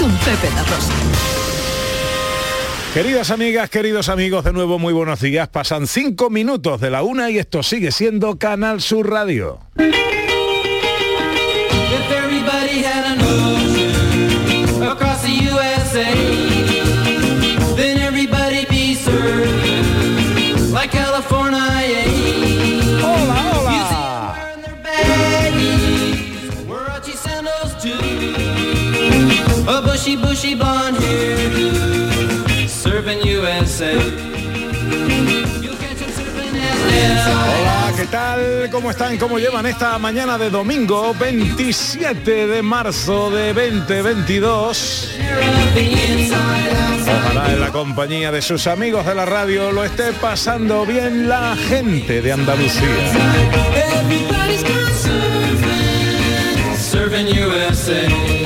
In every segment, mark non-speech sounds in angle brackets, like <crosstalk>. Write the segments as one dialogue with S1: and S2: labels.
S1: con Pepe La Rosa.
S2: Queridas amigas, queridos amigos, de nuevo muy buenos días. Pasan cinco minutos de la una y esto sigue siendo Canal Sur Radio.
S3: A bushy, bushy blonde hairdo, serving USA. You'll catch serving at
S2: Hola, ¿qué tal? ¿Cómo están? ¿Cómo llevan esta mañana de domingo 27 de marzo de 2022? Ojalá en la compañía de sus amigos de la radio lo esté pasando bien la gente de Andalucía.
S3: Serving USA.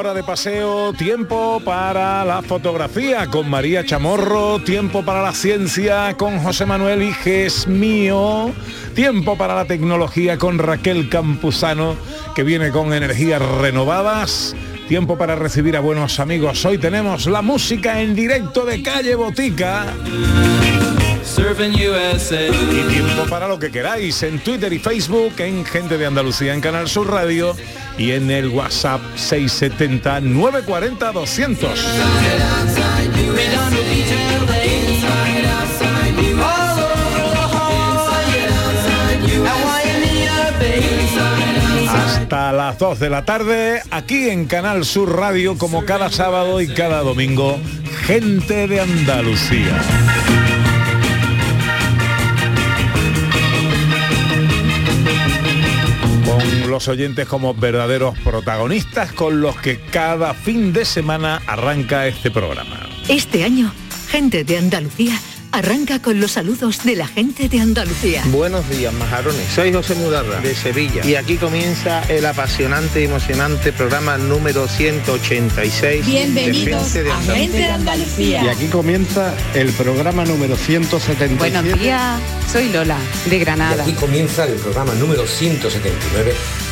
S2: Hora de paseo, tiempo para la fotografía con María Chamorro, tiempo para la ciencia con José Manuel Iges mío, tiempo para la tecnología con Raquel Campuzano, que viene con energías renovadas. Tiempo para recibir a buenos amigos. Hoy tenemos la música en directo de Calle Botica.
S3: USA.
S2: Y tiempo para lo que queráis en Twitter y Facebook, en Gente de Andalucía, en Canal Sur Radio y en el WhatsApp 670 940 200. Hasta las 2 de la tarde, aquí en Canal Sur Radio, como cada sábado y cada domingo, Gente de Andalucía. Los oyentes como verdaderos protagonistas con los que cada fin de semana arranca este programa.
S1: Este año, gente de Andalucía arranca con los saludos de la gente de Andalucía.
S4: Buenos días, majarones. Soy José Mudarra, de Sevilla. Y aquí comienza el apasionante y emocionante programa número 186
S5: Bienvenidos
S4: de Gente de
S5: a
S4: Andalucía.
S5: Gente de Andalucía.
S6: Y aquí comienza el programa número 177.
S7: Buenos días, soy Lola, de Granada.
S8: Aquí comienza el programa número 179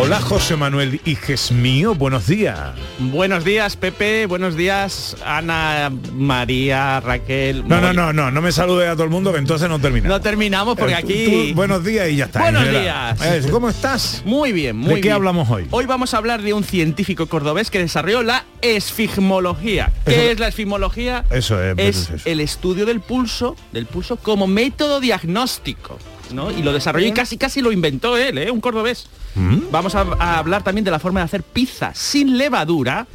S2: Hola José Manuel Iges mío, buenos días.
S9: Buenos días, Pepe. Buenos días, Ana, María, Raquel.
S2: No, no, no, no, no me salude a todo el mundo que entonces no terminamos.
S9: No terminamos porque
S2: Eh, tú-
S9: aquí...
S2: tú, buenos días y ya está.
S9: Buenos días.
S2: Eh, ¿Cómo estás?
S9: Muy bien, muy
S2: ¿De qué hablamos hoy?
S9: Hoy vamos a hablar de un científico cordobés que desarrolló la esfigmología. ¿Qué
S2: Eso-
S9: es la esfigmología?
S2: Eso es,
S9: es
S2: eso es eso.
S9: el estudio del pulso, del pulso como método diagnóstico. ¿No? Y lo desarrolló y casi casi lo inventó él, ¿eh? un cordobés.
S2: ¿Mm?
S9: Vamos a, a hablar también de la forma de hacer pizza sin levadura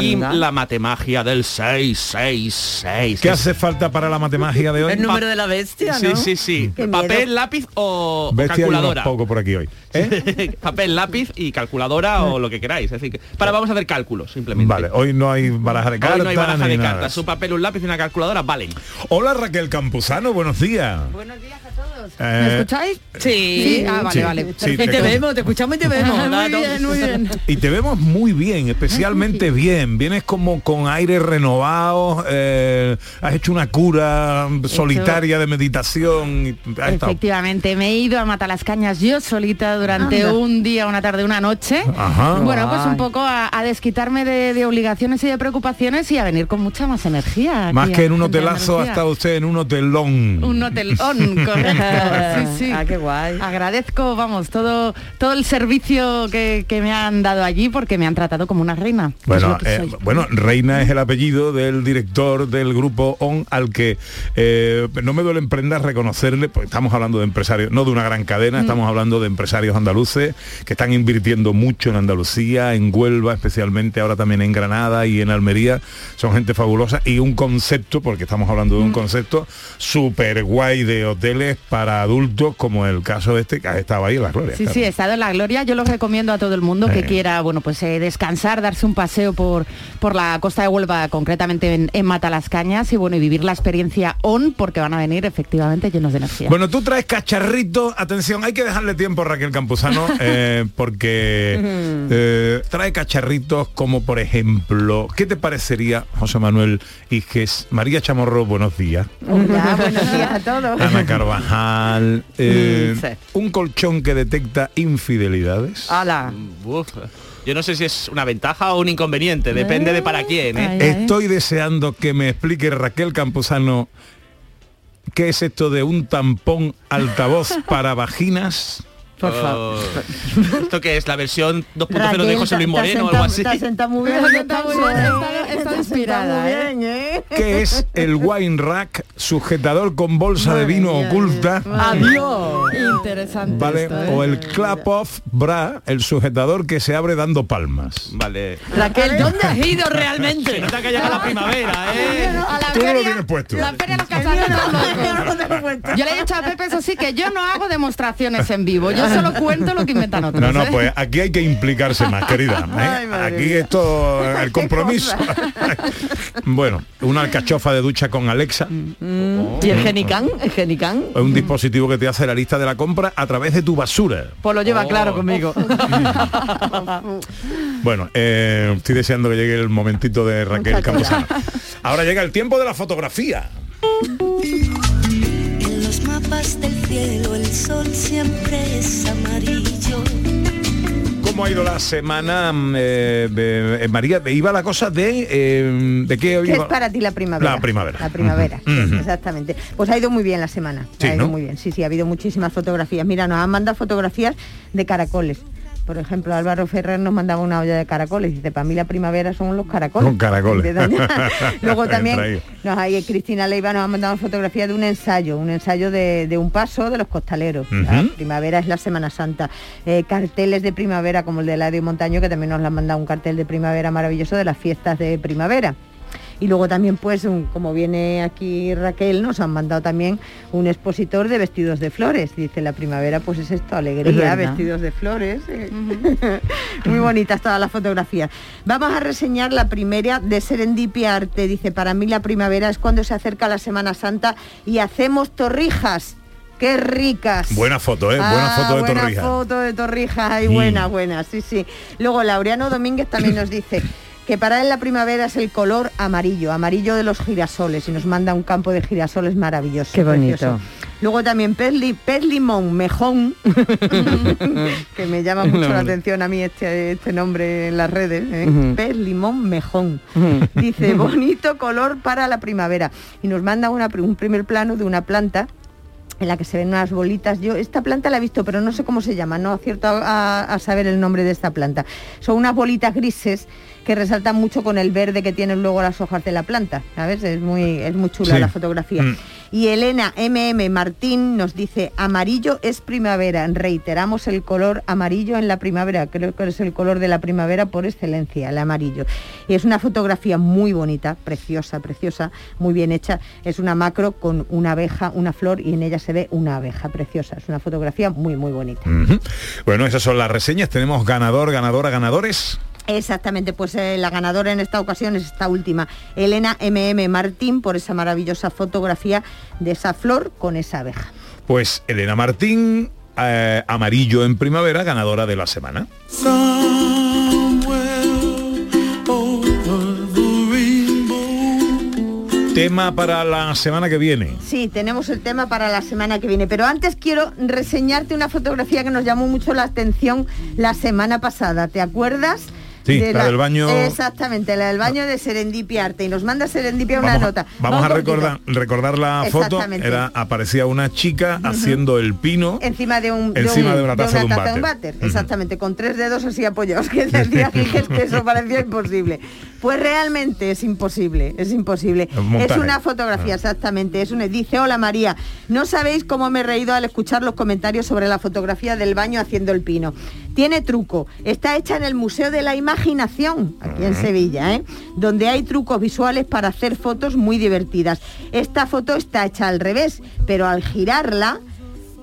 S9: y
S2: Anda.
S9: la matemagia del 666.
S2: ¿Qué hace falta para la matemagia de hoy?
S9: El número
S7: de la bestia,
S9: Sí, sí, sí.
S7: Qué
S9: Papel,
S7: miedo.
S9: lápiz o, calculadora.
S2: poco por aquí hoy. ¿eh? <laughs>
S9: Papel, lápiz y calculadora o lo que queráis. Es decir, que- para vamos a hacer cálculos simplemente.
S2: Vale, hoy no hay baraja de
S9: Hoy
S2: cartas.
S9: no hay baraja de cartas. Un papel, un lápiz y una calculadora valen.
S2: Hola Raquel Campuzano, buenos días.
S7: Buenos días ¿Me escucháis? Sí. Ah, vale,
S2: Sí,
S7: vale.
S2: sí,
S7: te,
S2: te-
S7: vemos, te escuchamos y te vemos. muy bien, muy bien.
S2: Y te vemos muy bien, especialmente bien. Vienes como con aire renovado, eh, has hecho una cura solitaria de meditación.
S7: Efectivamente, me he ido a matar las cañas yo solita durante
S2: Anda.
S7: un día, una tarde, una noche.
S2: Ajá.
S7: Bueno, pues un poco a, a desquitarme de, de obligaciones y de preocupaciones y a venir con mucha más energía.
S2: Más que en un hotelazo ha estado usted en un hotelón.
S7: Un hotelón, correcto. <laughs> Sí, sí.
S10: Ah, qué guay.
S7: Agradezco, vamos, todo, todo el servicio que, que me han dado allí porque me han tratado como una reina.
S2: Bueno, eh, bueno, Reina es el apellido del director del grupo ON al que eh, no me duele en prenda reconocerle, porque estamos hablando de empresarios, no de una gran
S7: Mm.
S2: cadena, estamos hablando de empresarios andaluces que están invirtiendo mucho en Andalucía, en Huelva especialmente, ahora también en Granada y en Almería. Son gente fabulosa y un concepto, porque estamos hablando de
S7: Mm.
S2: un concepto súper guay de hoteles para adultos, como el caso este que ha estado ahí en la gloria.
S7: Sí,
S2: claro.
S7: sí, he estado en la gloria. Yo lo recomiendo a todo el mundo que quiera, bueno, pues eh, descansar, darse un paseo por, por la costa de Huelva, concretamente en, en Matalascañas, y bueno, y vivir la experiencia on, porque van a venir efectivamente llenos de energía.
S2: Bueno, tú traes cacharritos, atención, hay que dejarle tiempo a Raquel Campuzano, <laughs> eh, porque eh, trae cacharritos como por ejemplo, ¿qué te parecería, José Manuel Iges, María Chamorro, buenos días,
S10: Hola, buenos días a <laughs> todos.
S2: Ana Carvajal, eh,
S7: Mm,
S2: un colchón que detecta infidelidades?
S10: Hala.
S9: Yo no sé si es una ventaja o un inconveniente, depende de para quién. ¿eh?
S7: Ay, ay.
S2: Estoy deseando que me explique Raquel Campuzano qué es esto de un tampón altavoz <laughs> para vaginas.
S7: Por favor.
S9: Oh, ¿Esto que es? ¿La versión 2.0 de José Luis Moreno o algo así?
S10: Te has sentado muy bien.
S7: Está
S10: está
S7: muy
S10: muy
S7: bien, está- está inspirada,
S10: muy
S7: ¿eh?
S10: bien, ¿eh?
S2: ¿Qué es el wine rack, sujetador con bolsa de
S10: Madre
S2: vino
S10: mía,
S2: oculta?
S10: Adiós.
S7: Interesante.
S2: ¿Vale?
S7: esto, ¿eh?
S2: O el clap off bra, el sujetador que se abre dando palmas.
S9: Vale.
S10: Raquel, ¿dónde has ido
S9: Se
S10: realmente?
S9: nota que llega la primavera, ¿eh?
S7: A la
S2: Tú no lo
S7: feria-
S2: tienes puesto.
S7: La feria los casados Yo le he dicho a Pepe, eso sí, que yo no hago demostraciones en vivo. Yo solo cuento lo que inventan otros.
S2: No, no,
S7: ¿eh?
S2: pues aquí hay que implicarse más, querida. <laughs> ¿eh?
S10: Ay,
S2: Aquí esto, <laughs> el compromiso. <laughs> bueno, una alcachofa de ducha con Alexa.
S10: ¿Y el Genicán? ¿El Genicán?
S2: Es un dispositivo que te hace la lista de la compra a través de tu basura.
S10: Pues lo lleva
S9: Oh.
S10: claro conmigo.
S2: Bueno, eh, estoy deseando que llegue el momentito de Raquel Camposano. Ahora llega el tiempo de la fotografía.
S5: Mapas del cielo el sol siempre es amarillo.
S2: ¿Cómo ha ido la semana, mm, eh, eh, María? Iba la cosa de... eh, ¿De qué
S11: ¿Qué es para ti la primavera?
S2: La primavera.
S11: La primavera, exactamente. Pues ha ido muy bien la semana.
S2: Sí,
S11: ha ido
S2: ¿no?
S11: muy bien. Sí, sí, ha habido muchísimas fotografías. Mira, nos han mandado fotografías de caracoles. Por ejemplo, Álvaro Ferrer nos mandaba una olla de caracoles. Dice, para mí la primavera son los caracoles.
S2: Son caracoles. <laughs>
S11: Luego también nos hay Cristina Leiva nos ha mandado fotografía de un ensayo, un ensayo de, de un paso de los costaleros. La primavera es la Semana Santa. Eh, carteles de primavera como el de Eladio Montaño, que también nos lo han mandado un cartel de primavera maravilloso de las fiestas de primavera. Y luego también, pues, un- como viene aquí Raquel, nos han mandado también un expositor de vestidos de flores. Dice, la primavera, pues es esto,
S10: Es
S11: alegría, vestidos de flores. eh. <laughs> Muy bonitas todas las fotografías. Vamos a reseñar la primera de Serendipia Arte. Dice, para mí la primavera es cuando se acerca la Semana Santa y hacemos torrijas. ¡Qué ricas!
S2: Buena foto, ¿eh? Buena
S11: Ah,
S2: foto de
S11: buena
S2: Torrijas.
S11: foto de Torrijas, ay,
S2: Mm.
S11: buena, buena, sí, sí. Luego Laureano Domínguez también nos dice que para él la primavera es el color amarillo, amarillo de los girasoles, y nos manda un campo de girasoles maravilloso.
S10: Qué bonito.
S11: precioso. Luego también pez, li- pez limón, mejón, <laughs> que me llama mucho la atención a mí este, este nombre en las redes, ¿eh? Limón, mejón. Dice, <laughs> bonito color para la primavera. Y nos manda una, un primer plano de una planta en la que se ven unas bolitas. Yo esta planta la he visto, pero no sé cómo se llama, no acierto a, a saber el nombre de esta planta. Son unas bolitas grises que resaltan mucho con el verde que tienen luego las hojas de la planta. ¿Sabes? Es muy, es muy chula
S2: Sí.
S11: la fotografía.
S2: Mm.
S11: Y Elena MM Martín nos dice, amarillo es primavera. Reiteramos el color amarillo en la primavera. Creo que es el color de la primavera por excelencia, el amarillo. Y es una fotografía muy bonita, preciosa, preciosa, muy bien hecha. Es una macro con una abeja, una flor y en ella se ve una abeja preciosa. Es una fotografía muy, muy bonita.
S2: Bueno, esas son las reseñas. Tenemos ganador, ganadora, ganadores.
S11: Exactamente, pues eh, la ganadora en esta ocasión es esta última, Elena MM Martín, por esa maravillosa fotografía de esa flor con esa abeja.
S2: Pues Elena Martín, eh, amarillo en primavera, ganadora de la semana. Tema para la semana que viene.
S11: Sí, tenemos el tema para la semana que viene, pero antes quiero reseñarte una fotografía que nos llamó mucho la atención la semana pasada. ¿Te acuerdas?
S2: Sí,
S11: de
S2: la del baño-
S11: Exactamente, la del baño de Serendipia Arte. Y nos manda Serendipia una
S2: Vamos,
S11: nota.
S2: vamos a
S11: un
S2: recordar, recordar la foto. Era, aparecía una chica haciendo el pino.
S11: Encima de un
S2: Encima de una taza de un váter.
S11: váter,
S2: Ujú.
S11: exactamente, con tres dedos así apoyados, que decía <laughs> que eso parecía imposible. Pues realmente es imposible, es imposible.
S2: Un.
S11: Es una fotografía, exactamente. Es una, dice, hola María, no sabéis cómo me he reído al escuchar los comentarios sobre la fotografía del baño haciendo el pino. Tiene truco, está hecha en el Museo de la Imaginación, aquí en Sevilla, ¿eh? donde hay trucos visuales para hacer fotos muy divertidas. Esta foto está hecha al revés, pero al girarla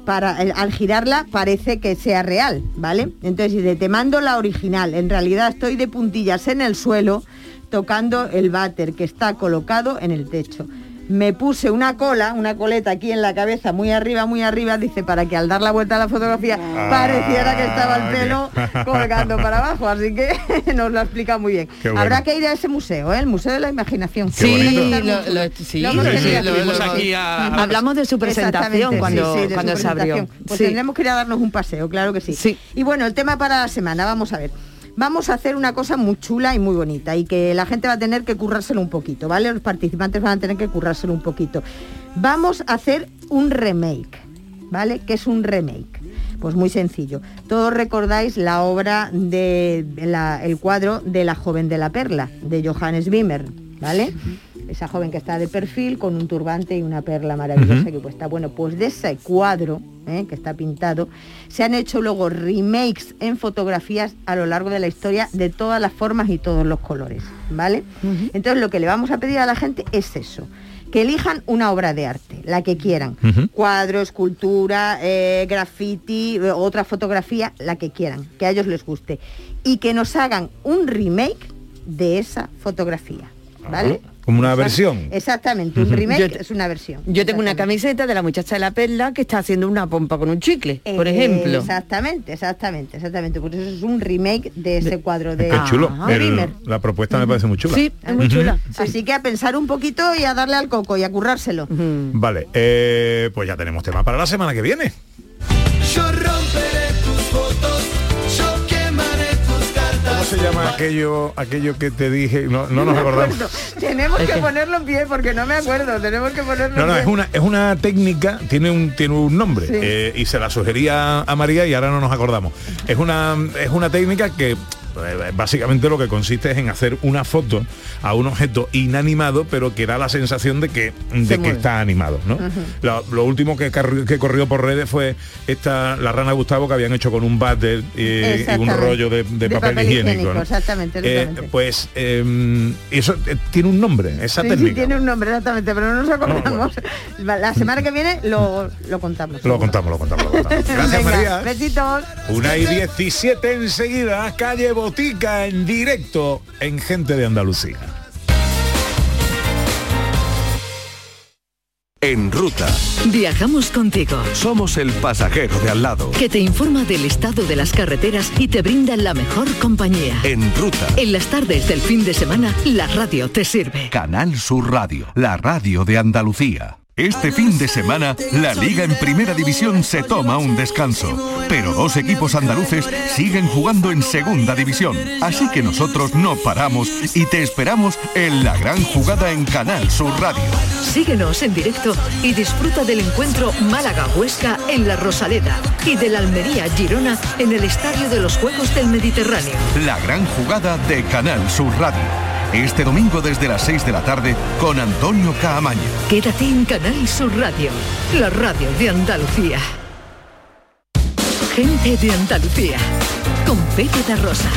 S11: para el- al girarla parece que sea real, ¿vale? Entonces dice, te mando la original. En realidad estoy de puntillas en el suelo tocando el váter que está colocado en el techo. Me puse una cola, una coleta aquí en la cabeza, muy arriba, muy arriba, dice, para que al dar la vuelta a la fotografía pareciera que estaba el pelo <laughs> colgando para abajo. Así que <laughs> nos lo ha explicado muy bien.
S10: Bueno.
S11: Habrá que ir a ese museo, ¿eh? el Museo de la Imaginación.
S10: Sí, lo- lo-
S11: Lo aquí.
S10: Hablamos de su presentación
S11: Exactamente,
S10: cuando-
S11: sí, sí, de
S10: cuando
S11: su
S10: se abrió.
S11: Pues
S10: Sí.
S11: tendremos que ir a darnos un paseo, claro que sí. Y bueno, el tema para la semana, vamos a ver. Vamos a hacer una cosa muy chula y muy bonita y que la gente va a tener que currárselo un poquito, ¿vale? Los participantes van a tener que currárselo un poquito. Vamos a hacer un remake, ¿vale? ¿Qué es un remake? Pues muy sencillo. Todos recordáis la obra de la- el cuadro de la joven de la perla, de Johannes Wimmer, ¿vale? Esa joven que está de perfil con un turbante y una perla maravillosa que puesta. Bueno, pues de ese cuadro ¿eh? que está pintado, se han hecho luego remakes en fotografías a lo largo de la historia de todas las formas y todos los colores, ¿vale? Entonces lo que le vamos a pedir a la gente es eso, que elijan una obra de arte, la que quieran, cuadro, escultura, eh, graffiti, eh, otra fotografía, la que quieran, que a ellos les guste, y que nos hagan un remake de esa fotografía, ¿vale?
S2: Como una versión.
S11: Exactamente, un remake
S10: Yo-
S11: es una versión.
S10: Yo tengo una camiseta de la muchacha de la perla que está haciendo una pompa con un chicle, por ejemplo.
S11: Exactamente, exactamente, exactamente. Pues eso es un remake de ese cuadro de,
S2: Qué chulo.
S11: de
S2: El-
S11: Wimmer.
S2: la propuesta me parece muy chula.
S11: Sí, es muy chula. Así que a pensar un poquito y a darle al coco y a currárselo.
S2: Vale, eh, pues ya tenemos tema para la semana que viene.
S3: Yo romperé tus fotos,
S2: ¿Cómo se llama aquello, aquello que te dije? No, no nos acordamos.
S11: Tenemos que ponerlo en pie porque no me acuerdo. Tenemos que ponerlo
S2: No, no,
S11: en
S2: es una, es una técnica, tiene un, tiene un nombre
S11: Sí.
S2: eh, y se la sugería a María y ahora no nos acordamos. Es una, es una técnica que básicamente lo que consiste es en hacer una foto a un objeto inanimado pero que da la sensación de que, de que está animado. ¿no? Lo, lo último que, que corrió por redes fue esta la rana Gustavo que habían hecho con un váter y, y un rollo de, de papel, higiénico. ¿no?
S11: Exactamente,
S2: Eh,
S11: exactamente.
S2: pues eh, eso eh, tiene un nombre, esa
S11: Sí, sí,
S2: técnica.
S11: tiene un nombre exactamente, pero no nos acordamos. La semana que viene lo, lo contamos.
S2: Lo contamos, lo contamos, lo contamos. <laughs> Gracias
S11: Venga,
S2: María.
S11: Besitos.
S2: Una y 17 enseguida, calle Botica en directo en Gente de Andalucía.
S12: En ruta.
S1: Viajamos contigo.
S12: Somos el pasajero de al lado.
S1: Que te informa del estado de las carreteras y te brinda la mejor compañía.
S12: En ruta.
S1: En las tardes del fin de semana, la radio te sirve.
S12: Canal Sur Radio, la radio de Andalucía. Este fin de semana, la Liga en Primera División se toma un descanso, pero dos equipos andaluces siguen jugando en Segunda División, así que nosotros no paramos y te esperamos en la gran jugada en Canal Sur Radio.
S1: Síguenos en directo y disfruta del encuentro Málaga-Huesca en La Rosaleda y del Almería-Girona en el Estadio de los Juegos del Mediterráneo.
S12: La gran jugada de Canal Sur Radio. Este domingo desde las 6 de la tarde con Antonio Caamaño.
S1: Quédate en Canal Sur Radio, la radio de Andalucía. Gente de Andalucía, con Pepe Rosa.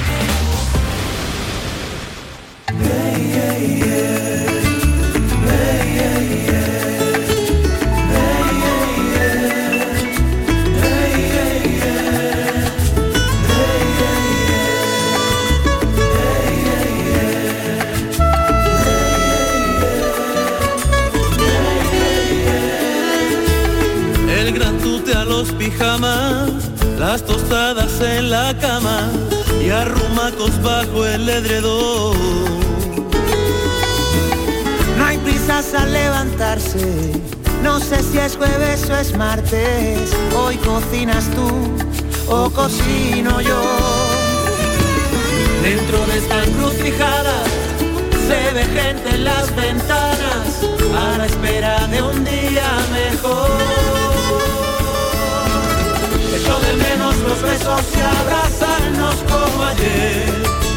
S3: A los pijamas, las tostadas en la cama y arrumacos bajo el edredón.
S13: No hay prisas al levantarse, no sé si es jueves o es martes, hoy cocinas tú o cocino yo. Dentro de esta encrucijada se ve gente en las ventanas a la espera de un día mejor. Los besos y abrazarnos como ayer.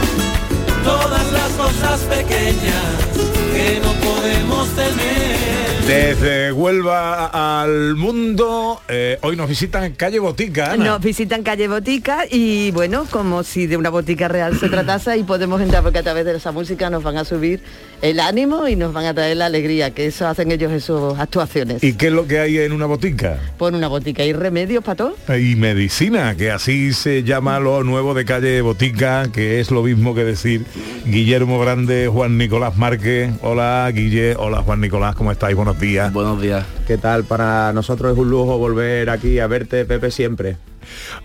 S13: Todas las cosas pequeñas que no podemos tener.
S2: Desde Huelva al mundo, eh, hoy nos visitan calle Botica. Ana.
S10: Nos visitan calle Botica y bueno, como si de una botica real se tratase y podemos entrar porque a través de esa música nos van a subir el ánimo y nos van a traer la alegría, que eso hacen ellos en sus actuaciones.
S2: ¿Y qué es lo que hay en una botica?
S10: Pon una botica y remedios para todo.
S2: Y medicina, que así se llama lo nuevo de calle Botica, que es lo mismo que decir Guillermo Grande, Juan Nicolás Márquez. Hola Guille, hola Juan Nicolás, ¿cómo estáis? Buenos días.
S14: Buenos días. ¿Qué tal? Para nosotros es un lujo volver aquí a verte, Pepe, siempre.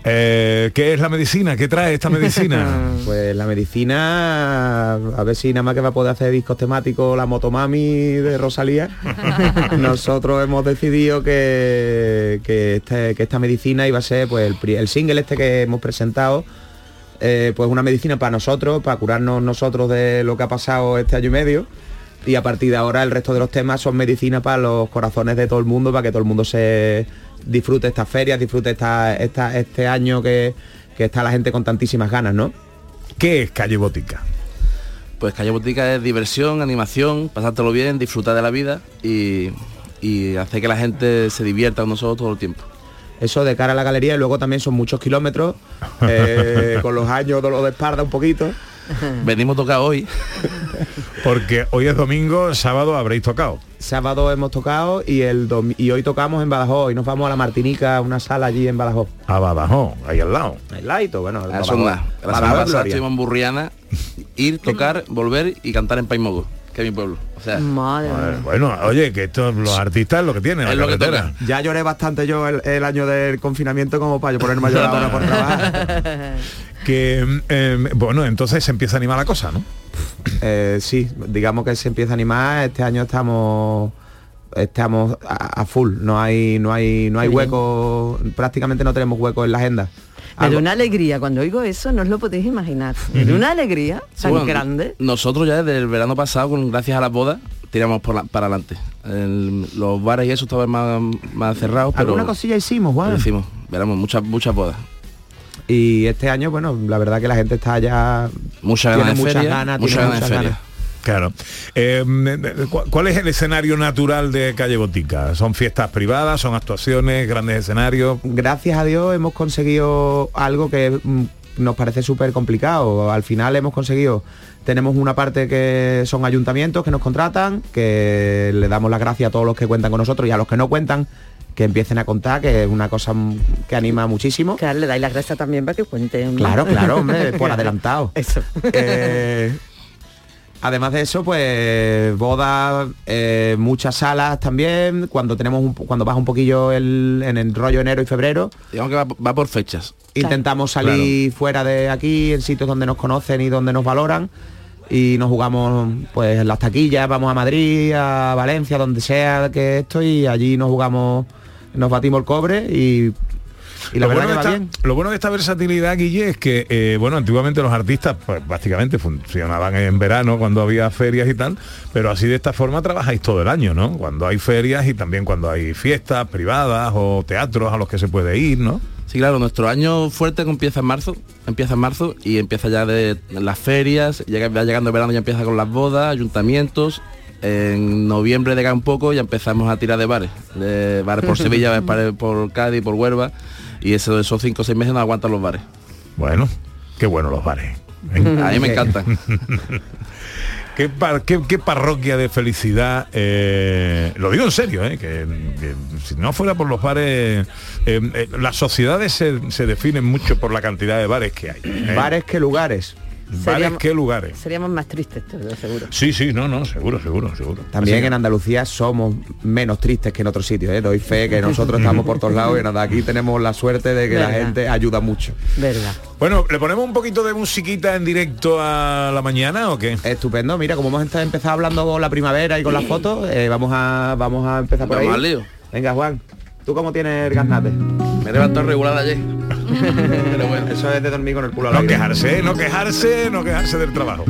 S2: Eh, ¿Qué es la medicina? ¿Qué trae esta medicina? <laughs>
S14: pues la medicina, a ver si nada más que va a poder hacer discos temáticos la Motomami de Rosalía. <laughs> Nosotros hemos decidido que, que, este- que esta medicina iba a ser pues el, el single este que hemos presentado. Eh, pues una medicina para nosotros, para curarnos nosotros de lo que ha pasado este año y medio. Y a partir de ahora el resto de los temas son medicina para los corazones de todo el mundo, para que todo el mundo se disfrute estas ferias, disfrute esta, esta- este año que, que está la gente con tantísimas ganas, ¿no?
S2: ¿Qué es Calle Botica?
S14: Pues Calle Botica es diversión, animación, pasártelo bien, disfrutar de la vida y, y hacer que la gente se divierta con nosotros todo el tiempo. Eso de cara a la galería y luego también son muchos kilómetros, <laughs> eh, con los años dolor de espalda un poquito.
S2: Venimos tocar hoy. Porque hoy es domingo, sábado habréis tocado.
S14: Sábado hemos tocado y el y hoy tocamos en Badajoz y nos vamos a la Martinica, una sala allí en Badajoz.
S2: A Badajoz, ahí al lado.
S14: Al ladito, bueno.
S9: Ah,
S14: Badajoz-
S9: son nada. La
S14: Badajoz
S9: semana
S14: es
S9: pasada
S14: gloria.
S9: estuvimos en Que mi pueblo. O sea,
S2: Bueno, bueno, oye, que estos los artistas es lo que tienen,
S9: Es
S2: la
S9: lo que
S2: carretera.
S14: Ya lloré bastante yo el, el año del confinamiento como para yo ponerme a llorar ahora por trabajar. <laughs>
S2: Que eh, bueno, entonces se empieza a animar la cosa, ¿no?
S14: Eh, sí, digamos que se empieza a animar. Este año estamos estamos a, a full. No hay no hay no hay hueco. Prácticamente no tenemos hueco en la agenda.
S10: Me da una alegría, cuando oigo eso no os lo podéis imaginar. Me da una alegría tan
S9: bueno,
S10: grande.
S9: Nosotros ya desde el verano pasado, con, gracias a las bodas, tiramos por la- para adelante. El- los bares y eso estaban más, más cerrados, pero
S14: Alguna cosilla hicimos, Juan.
S9: lo hicimos. Veremos, muchas muchas bodas.
S14: Y este año, bueno, la verdad que la gente está ya
S9: Muchas
S14: tiene
S9: ganas de
S14: muchas
S9: feria,
S14: ganas,
S9: muchas
S14: tiene
S9: ganas de
S14: muchas ganas.
S2: Claro. Eh, ¿cu- ¿Cuál es el escenario natural de Calle Botica? ¿Son fiestas privadas? ¿Son actuaciones? ¿Grandes escenarios?
S14: Gracias a Dios hemos conseguido algo que mm, nos parece súper complicado. Al final hemos conseguido, tenemos una parte que son ayuntamientos que nos contratan, que le damos las gracias a todos los que cuentan con nosotros y a los que no cuentan, que empiecen a contar, que es una cosa mm, que anima muchísimo.
S10: Claro, le dais las gracias también para que cuenten.
S14: Claro, claro, hombre, por <laughs> adelantado.
S10: Eso.
S14: Eh, además de eso, pues bodas, eh, muchas salas también. Cuando tenemos un, cuando baja un poquillo el, en el rollo enero y febrero.
S9: Digamos que va, va por fechas.
S14: Intentamos salir fuera de aquí, en sitios donde nos conocen y donde nos valoran. Y nos jugamos pues en las taquillas, vamos a Madrid, a Valencia, donde sea que esto, y allí nos jugamos, nos batimos el cobre y, y la
S2: lo,
S14: verdad
S2: bueno
S14: que
S2: de
S14: va
S2: esta,
S14: bien.
S2: lo bueno de esta versatilidad, Guille, es que, eh, bueno, antiguamente los artistas pues, básicamente funcionaban en verano cuando había ferias y tal, pero así de esta forma trabajáis todo el año, ¿no? Cuando hay ferias y también cuando hay fiestas privadas o teatros a los que se puede ir, ¿no?
S9: Sí, claro, nuestro año fuerte empieza en marzo, empieza en marzo y empieza ya de las ferias, llega, va llegando el verano ya empieza con las bodas, ayuntamientos. En noviembre llega un poco y ya empezamos a tirar de bares, de bares por <laughs> Sevilla, bares por Cádiz, por Huelva y eso, esos cinco o seis meses no aguantan los bares.
S2: Bueno, qué bueno los bares. <laughs>
S9: A mí me encantan. <laughs>
S2: ¿Qué, par- qué- qué parroquia de felicidad, eh, lo digo en serio, eh, que, que si no fuera por los bares, eh, eh, las sociedades se, se definen mucho por la cantidad de bares que hay. eh.
S14: Bares que lugares.
S2: Bares
S10: Seríamos-
S2: qué lugares.
S10: Seríamos más tristes, te lo seguro.
S2: Sí, sí, no, no, seguro, seguro, seguro.
S14: También
S2: Así
S14: en Andalucía somos menos tristes que en otros sitios, ¿eh? doy fe que nosotros estamos por todos lados y nada, aquí tenemos la suerte de que la gente ayuda mucho.
S10: Verdad.
S2: Bueno, ¿le ponemos un poquito de musiquita en directo a la mañana o qué?
S14: Estupendo, mira, como hemos empezado hablando con la primavera y con las fotos, eh, vamos a vamos a empezar por
S9: Vamos
S14: ahí.
S9: al lío.
S14: Venga, Juan. ¿Tú cómo tienes el garnate?
S9: Me he levantado regular ayer. <laughs>
S14: Pero bueno, eso es de dormir con el culo al
S2: No
S14: aire.
S2: quejarse, no quejarse, no quejarse del trabajo.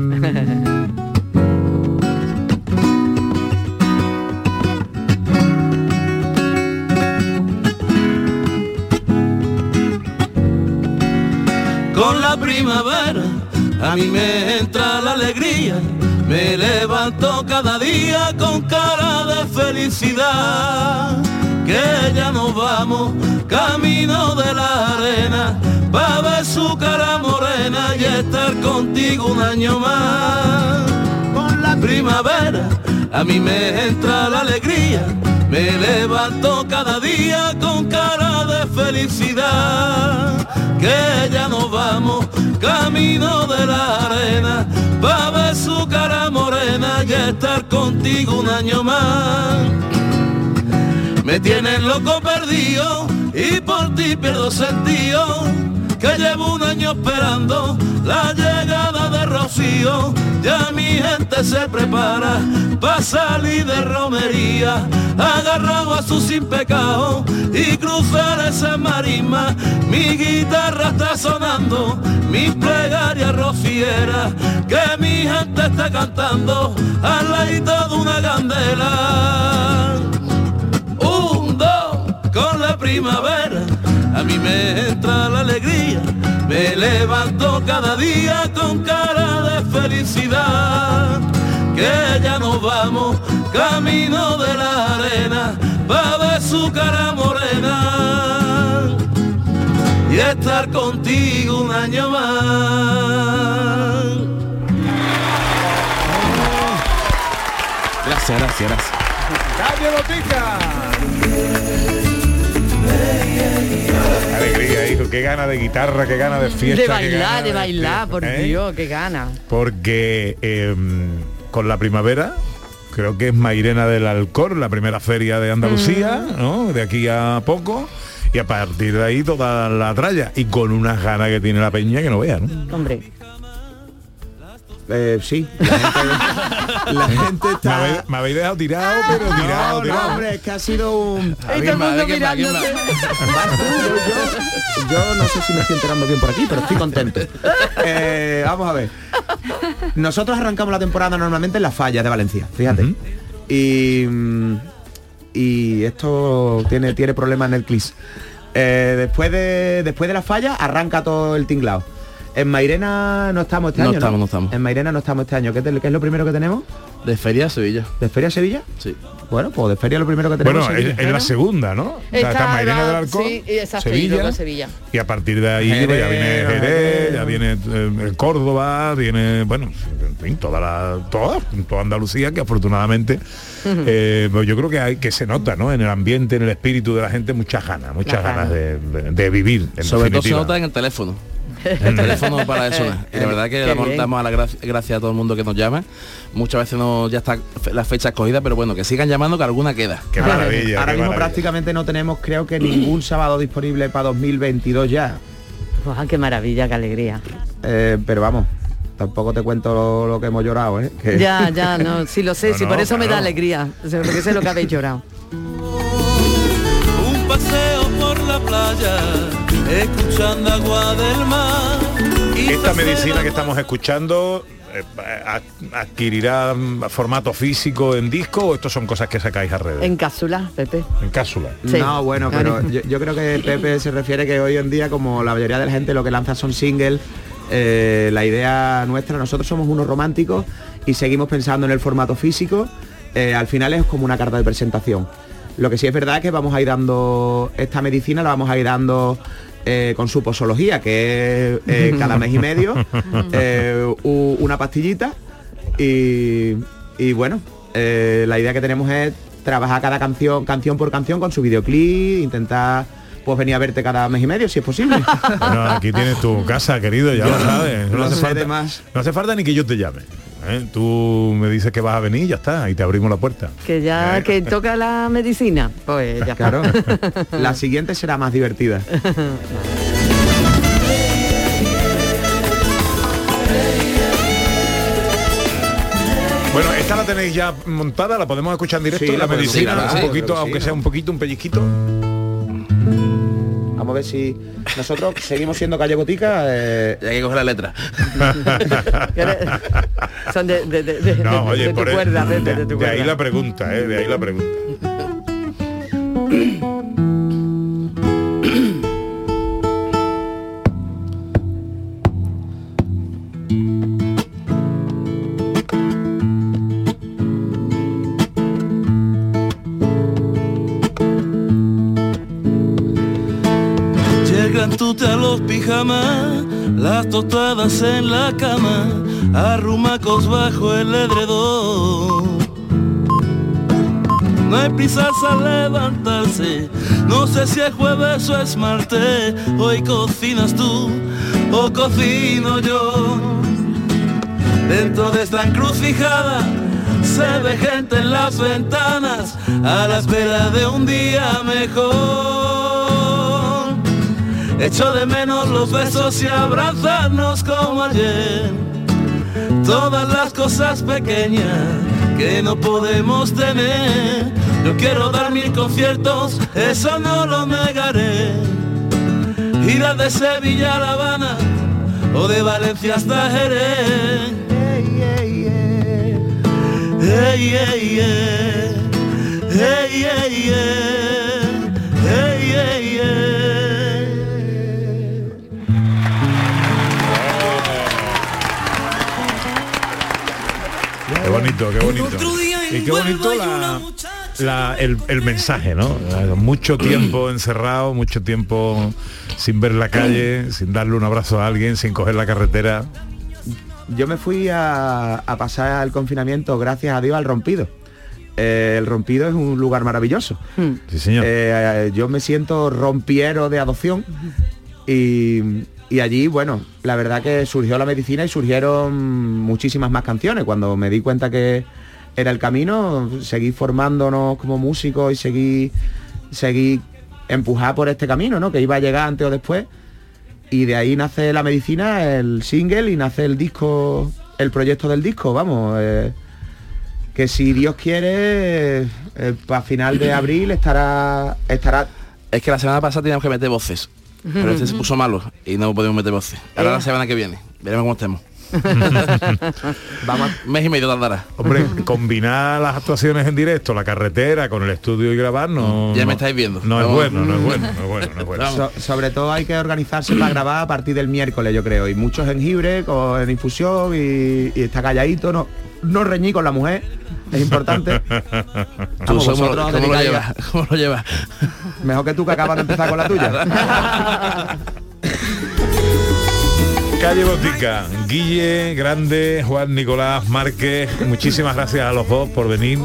S3: Con la primavera a mí me entra la alegría, me levanto cada día con cara de felicidad, que ya nos vamos camino de la arena, pa' ver su cara morena y estar contigo un año más. Con la primavera a mí me entra la alegría, me levanto cada día con cara de felicidad, que ya nos vamos camino de la arena, pa' ver su cara morena y estar contigo un año más. Me tienes loco perdido y por ti pierdo sentido, que llevo un año esperando la llegada de Rocío. Ya mi gente se prepara para salir de romería, agarrado a su sin pecado y cruzar esa marisma. Mi guitarra está sonando, mi plegaria rociera, que mi gente está cantando al ladito de una candela. Con la primavera, a mí me entra la alegría, me levanto cada día con cara de felicidad, que ya nos vamos camino de la arena, va ver su cara morena y estar contigo un año más.
S9: Gracias, gracias, gracias.
S2: ¡Calle Botica! Qué gana de guitarra, qué gana de fiesta.
S10: de bailar, de bailar, por
S2: ¿eh?
S10: Dios, qué gana.
S2: Porque eh, con la primavera creo que es Mairena del Alcor, la primera feria de Andalucía,
S10: Mm.
S2: ¿no? De aquí a poco. Y a partir de ahí toda la tralla. Y con unas ganas que tiene la peña que no vea, ¿no?
S10: Hombre.
S14: Eh, sí, la gente, la <laughs> gente
S2: Me
S14: está...
S2: habéis, me habéis dejado tirado, pero tirado,
S14: no,
S2: tirado.
S14: no, hombre, es que ha sido un...
S10: Y todo el mundo mirándote.
S14: yo, yo no sé si me estoy enterando bien por aquí, pero estoy contento. <laughs> Eh, vamos a ver. Nosotros arrancamos la temporada normalmente en las fallas de Valencia, fíjate. Y, mm, y esto tiene, tiene problemas en el clis. Eh, después, de, después de las fallas arranca todo el tinglao. En Mairena no estamos este
S9: No
S14: año.
S9: estamos, no estamos.
S14: En Mairena no estamos este año. ¿Qué, te- qué es lo primero que tenemos?
S9: De Feria a Sevilla.
S14: ¿De Feria a Sevilla?
S9: Sí.
S14: Bueno, pues de Feria lo primero que tenemos
S2: Bueno,
S14: es
S2: la segunda, ¿no? O sea, está Mairena del Alcor,
S10: sí, exacto, y
S2: Sevilla,
S10: luego Sevilla.
S2: y a partir de ahí pues, ya viene
S14: Jerez,
S2: Jerez, ya viene eh, Córdoba, viene, bueno, en fin, toda la, toda, toda Andalucía, que afortunadamente eh, pues yo creo que hay que se nota, ¿no? En el ambiente, en el espíritu de la gente, muchas ganas, muchas ganas de, de- de vivir. En
S9: Sobre todo se nota en el teléfono. El teléfono para eso. Y la verdad que
S10: Qué
S9: damos,
S10: bien.
S9: damos a la gracia, gracias a todo el mundo que nos llama. Muchas veces no ya está la fecha escogida, pero bueno, que sigan llamando que alguna queda.
S2: Qué maravilla,
S14: Ahora
S2: qué
S14: mismo
S2: maravilla.
S14: prácticamente no tenemos, creo que ningún sábado disponible para 2022 ya.
S10: Buah, qué maravilla, qué alegría.
S14: Eh, pero vamos, tampoco te cuento lo, lo que hemos llorado, ¿eh? Que-
S10: Ya, ya, no, sí lo sé, <laughs>
S2: No,
S10: sí,
S2: no,
S10: por eso me da alegría, porque sé lo que habéis llorado.
S3: un paseo por la playa, escuchando agua del mar.
S2: Esta medicina que estamos escuchando eh, adquirirá formato físico en disco o estos son cosas que sacáis a redes?
S10: En cápsula, Pepe.
S2: En cápsula.
S10: Sí.
S14: No, bueno, pero yo, yo creo que Pepe se refiere que hoy en día, como la mayoría de la gente lo que lanza son singles, eh, la idea nuestra, nosotros somos unos románticos y seguimos pensando en el formato físico. eh, al final es como una carta de presentación. Lo que sí es verdad es que vamos a ir dando esta medicina, la vamos a ir dando eh, con su posología, que es eh, <laughs> cada mes y medio, <laughs> eh, u- una pastillita y, y bueno, eh, la idea que tenemos es trabajar cada canción, canción por canción con su videoclip, intentar pues venir a verte cada mes y medio si es posible. <laughs>
S2: Bueno, aquí tienes tu casa, querido, ya lo sabes. No,
S14: no
S2: hace
S14: sé
S2: falta,
S14: de más.
S2: no hace falta ni que yo te llame. ¿Eh? Tú me dices que vas a venir y ya está, y te abrimos la puerta.
S10: Que ya,
S2: Eh.
S10: que toca la medicina, pues ya
S14: Claro. <laughs> La siguiente será más divertida.
S2: Bueno, esta la tenéis ya montada, la podemos escuchar en directo,
S14: Sí, la
S2: medicina, un
S9: sí,
S2: poquito, aunque sea un poquito, un pellizquito.
S14: A ver si nosotros <laughs> seguimos siendo calle botica. eh,
S9: Y hay que coger la letra. <laughs>
S10: Son de, de- de- de-
S2: No,
S10: de-
S2: oye,
S10: de tu
S2: el-
S10: cuerda, Pepe, de
S2: ahí la pregunta, ¿eh? de ahí la pregunta. <laughs>
S3: tute a los pijamas, las tostadas en la cama, arrumacos bajo el edredón. No hay prisas a levantarse, no sé si es jueves o es martes, hoy cocinas tú o cocino yo. Dentro de esta encrucijada se ve gente en las ventanas a la espera de un día mejor. Echo de menos los besos y abrazarnos como ayer. Todas las cosas pequeñas que no podemos tener. Yo quiero dar mil conciertos, eso no lo negaré. Ir al de Sevilla a La Habana o de Valencia hasta Jerez.
S2: Bonito, qué bonito. Y qué bonito la, la- el, el mensaje, ¿no? Mucho tiempo encerrado, mucho tiempo sin ver la calle, sin darle un abrazo a alguien, sin coger la carretera.
S14: Yo me fui a, a pasar el confinamiento, gracias a Dios, al rompido. Eh, el rompido es un lugar maravilloso.
S2: Sí, señor.
S14: Eh, yo me siento rompiero de adopción y, y allí, bueno, la verdad que surgió la medicina y surgieron muchísimas más canciones. Cuando me di cuenta que era el camino, seguí formándonos como músicos y seguí, seguí empujar por este camino, ¿no? Que iba a llegar antes o después. Y de ahí nace la medicina, el single y nace el disco, el proyecto del disco, vamos. eh, que si Dios quiere, para final de abril estará estará
S9: Es que la semana pasada teníamos que meter voces. Pero este se puso malo y no podemos meter voces. Ahora
S10: Eh.
S9: la semana que viene. Veremos cómo estemos. <laughs> Vamos, mes y medio tardará.
S2: Hombre, combinar las actuaciones en directo, la carretera con el estudio y grabar, no.
S9: Ya
S2: no-
S9: me estáis viendo.
S2: No es bueno, no es bueno, no es bueno, no es bueno.
S14: So- sobre todo hay que organizarse para grabar a partir del miércoles, yo creo. Y mucho jengibre con en infusión y, y está calladito, no, no reñí con la mujer, es importante. <laughs>
S9: ¿Tú
S14: Vamos,
S9: cómo,
S14: vosotros
S9: cómo lo llevas? <laughs> ¿Cómo lo llevas?
S14: Mejor que tú que acabas de empezar con la tuya.
S2: Calle Botica, Guille, Grande, Juan Nicolás, Márquez, muchísimas gracias a los dos por venir.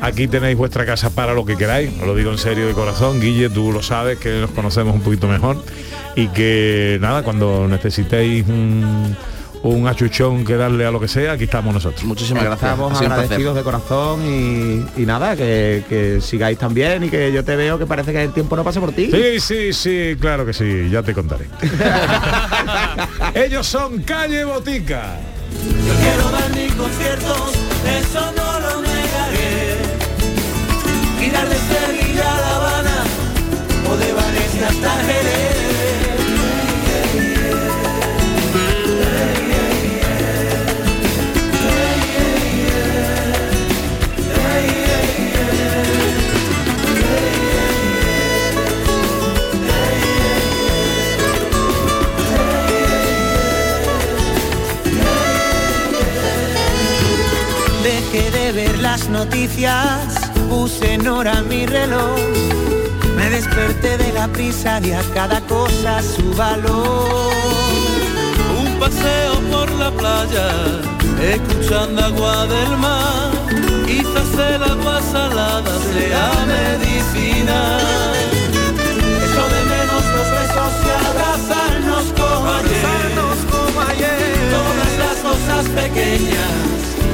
S2: Aquí tenéis vuestra casa para lo que queráis, os lo digo en serio de corazón. Guille, tú lo sabes, que nos conocemos un poquito mejor. Y que nada, cuando necesitéis un, un achuchón que darle a lo que sea, aquí estamos nosotros.
S9: Muchísimas gracias.
S14: Estamos agradecidos de corazón y, y nada, que, que sigáis también y que yo te veo que parece que el tiempo no pasa por ti.
S2: Sí, sí, sí, claro que sí, ya te contaré. <laughs> Ellos son Calle Botica.
S13: Yo quiero dar mis conciertos, eso no lo negaré. De Sevilla a La Habana o de Valencia hasta Jerez.
S15: De ver las noticias, puse en hora mi reloj. Me desperté de la prisa de a cada cosa su valor.
S3: Un paseo por la playa, escuchando agua del mar. Quizás el agua salada sea medicina.
S13: Echo de menos los besos y abrazarnos como ayer. Todas las cosas pequeñas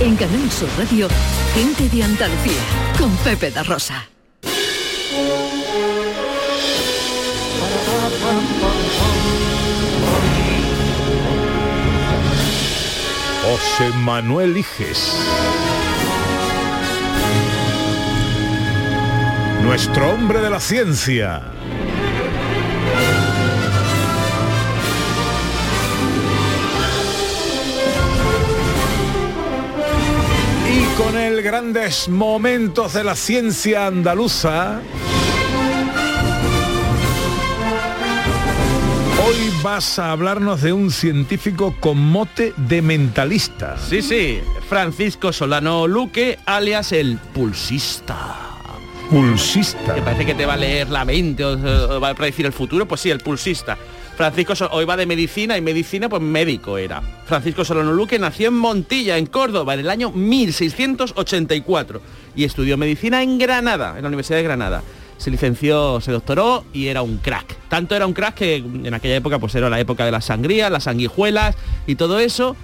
S1: En Canal Sur Radio, gente de Andalucía, con Pepe da Rosa.
S2: José Manuel Iges. Nuestro hombre de la ciencia. Con el grandes momentos de la ciencia andaluza, hoy vas a hablarnos de un científico con mote de mentalista.
S9: Sí, sí, Francisco Solano Luque, alias el pulsista.
S2: Pulsista.
S9: Que parece que te va a leer la mente o, o va a predecir el futuro, pues sí, el pulsista. Francisco hoy va de medicina y medicina pues médico era. Francisco Solano Luque nació en Montilla, en Córdoba, en el año 1684 y estudió medicina en Granada, en la Universidad de Granada. Se licenció, se doctoró y era un crack. Tanto era un crack que en aquella época pues era la época de las sangrías, las sanguijuelas y todo eso.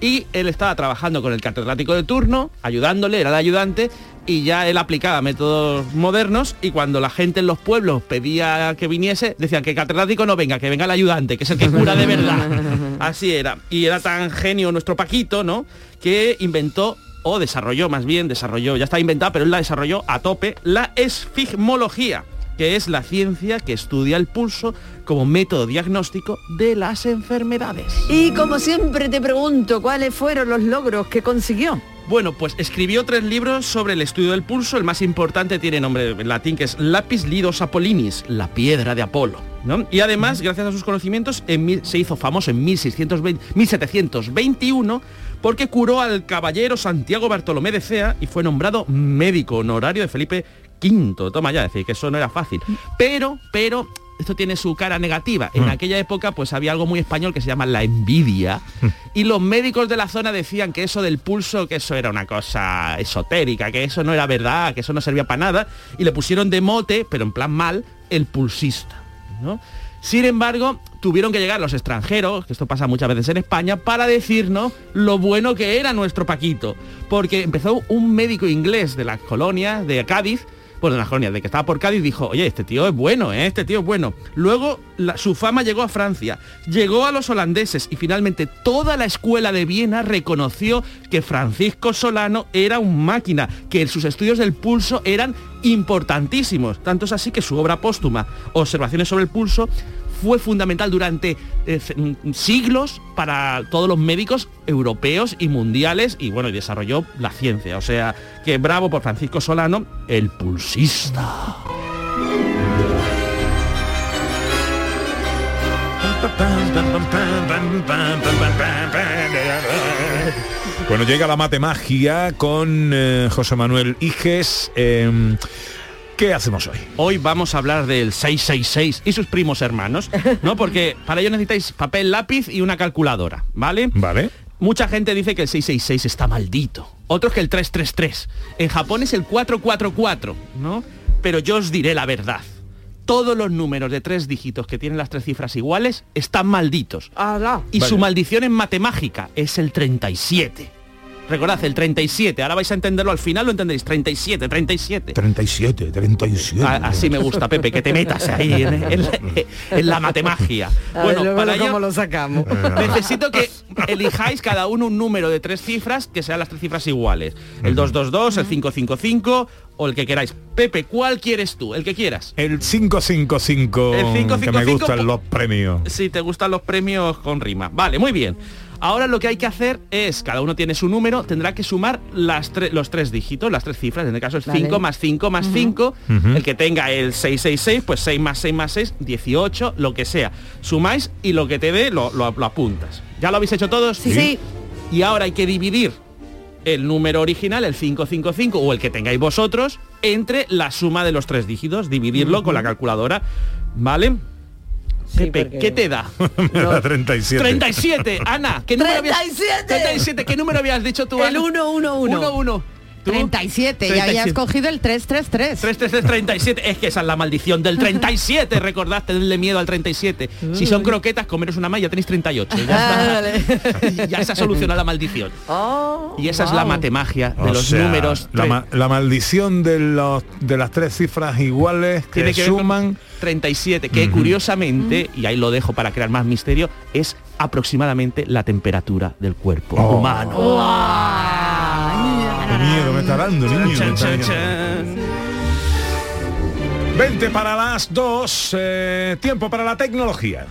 S9: Y él estaba trabajando con el catedrático de turno, ayudándole, era el ayudante, y ya él aplicaba métodos modernos y cuando la gente en los pueblos pedía que viniese, decían que el catedrático no venga, que venga el ayudante, que es el que cura de verdad. <laughs> Así era. Y era tan genio nuestro Paquito, ¿no? Que inventó o desarrolló más bien, desarrolló, ya está inventada, pero él la desarrolló a tope, la esfigmología, que es la ciencia que estudia el pulso como método diagnóstico de las enfermedades.
S10: Y como siempre te pregunto, ¿cuáles fueron los logros que consiguió?
S9: Bueno, pues escribió tres libros sobre el estudio del pulso. El más importante tiene nombre en latín que es Lapis Lidos Apollinis, la piedra de Apolo. Y además, gracias a sus conocimientos, en se hizo famoso en 1620 1721 porque curó al caballero Santiago Bartolomé de Cea y fue nombrado médico honorario de Felipe V. Toma ya, decir que eso no era fácil. Pero, pero, esto tiene su cara negativa. En aquella época pues había algo muy español que se llama la envidia y los médicos de la zona decían que eso del pulso, que eso era una cosa esotérica, que eso no era verdad, que eso no servía para nada y le pusieron de mote, pero en plan mal, el pulsista. ¿no? Sin embargo, tuvieron que llegar los extranjeros, que esto pasa muchas veces en España, para decirnos lo bueno que era nuestro Paquito. Porque empezó un médico inglés de las colonias, de Cádiz, bueno, de las colonias, de que estaba por Cádiz, dijo, oye, este tío es bueno, ¿eh? este tío es bueno. Luego su fama llegó a Francia, llegó a los holandeses y finalmente toda la escuela de Viena reconoció que Francisco Solano era un máquina, que sus estudios del pulso eran importantísimos. Tanto es así que su obra póstuma, Observaciones sobre el pulso, fue fundamental durante eh, mm, siglos para todos los médicos europeos y mundiales y bueno, y desarrolló la ciencia. O sea, que bravo por Francisco Solano, el pulsista.
S2: Bueno, llega la matemagia con eh, José Manuel Iges. Eh, ¿Qué hacemos hoy?
S9: Hoy vamos a hablar del 666 y sus primos hermanos, ¿no? Porque para ello necesitáis papel, lápiz y una calculadora, ¿vale?
S2: Vale.
S9: Mucha gente dice que el 666 está maldito. Otros que el 333. En Japón es el 444, ¿no? Pero yo os diré la verdad. Todos los números de tres dígitos que tienen las tres cifras iguales están malditos. Y su maldición en matemágica es el 37. Recordad, el 37. Ahora vais a entenderlo al final, lo entendéis. 37, 37.
S2: 37, 37.
S9: A- Así me gusta, Pepe, que te metas ahí en, en la, en la matemagia.
S10: A
S9: Bueno, para
S10: cómo
S9: ello
S10: lo sacamos.
S9: necesito que elijáis cada uno un número de tres cifras que sean las tres cifras iguales. El 222, el 555 o el que queráis. Pepe, ¿cuál quieres tú? El que quieras.
S2: El 555,
S9: El
S2: que me
S9: 555,
S2: gustan los premios.
S9: Si te gustan los premios con rima. Vale, muy bien. Ahora lo que hay que hacer es, cada uno tiene su número, tendrá que sumar las tre- los tres dígitos, las tres cifras, en el caso es
S10: Vale.
S9: 5 más 5 más 5,
S10: Ujú.
S9: el que tenga el 666, pues 6 más 6 más 6, 18, lo que sea. Sumáis y lo que te dé lo, lo- lo apuntas. ¿Ya lo habéis hecho todos?
S10: Sí. Sí.
S9: Y ahora hay que dividir el número original, el 555 o el que tengáis vosotros, entre la suma de los tres dígitos, dividirlo con la calculadora, ¿vale? Pepe,
S10: porque-
S9: ¿qué te da?
S2: La 37.
S9: 37, Ana, ¿qué número habías
S10: 37.
S9: 37, ¿qué número habías dicho tú?
S10: El 111.
S9: 1 1.
S16: Tú.
S7: 37, y habías
S16: 37.
S7: cogido el 333.
S16: 33337, es que esa es la maldición del 37, <laughs> recordad, tenerle miedo al 37. Si son croquetas, comeros una más, ya tenéis 38. Ya, está. ya se ha solucionado la maldición. y esa es la matemagia de
S2: O
S16: los
S2: sea,
S16: números.
S2: La,
S16: tre-
S2: ma- la maldición de, los, de las tres cifras iguales que,
S16: tiene que
S2: suman
S16: 37, que curiosamente, y ahí lo dejo para crear más misterio, es aproximadamente la temperatura del cuerpo
S2: Oh.
S16: humano.
S2: Miedo me está dando, niño. me
S16: Chan,
S2: está
S16: chan,
S2: dando.
S16: chan.
S2: 20 para las 2, eh, tiempo para la tecnología.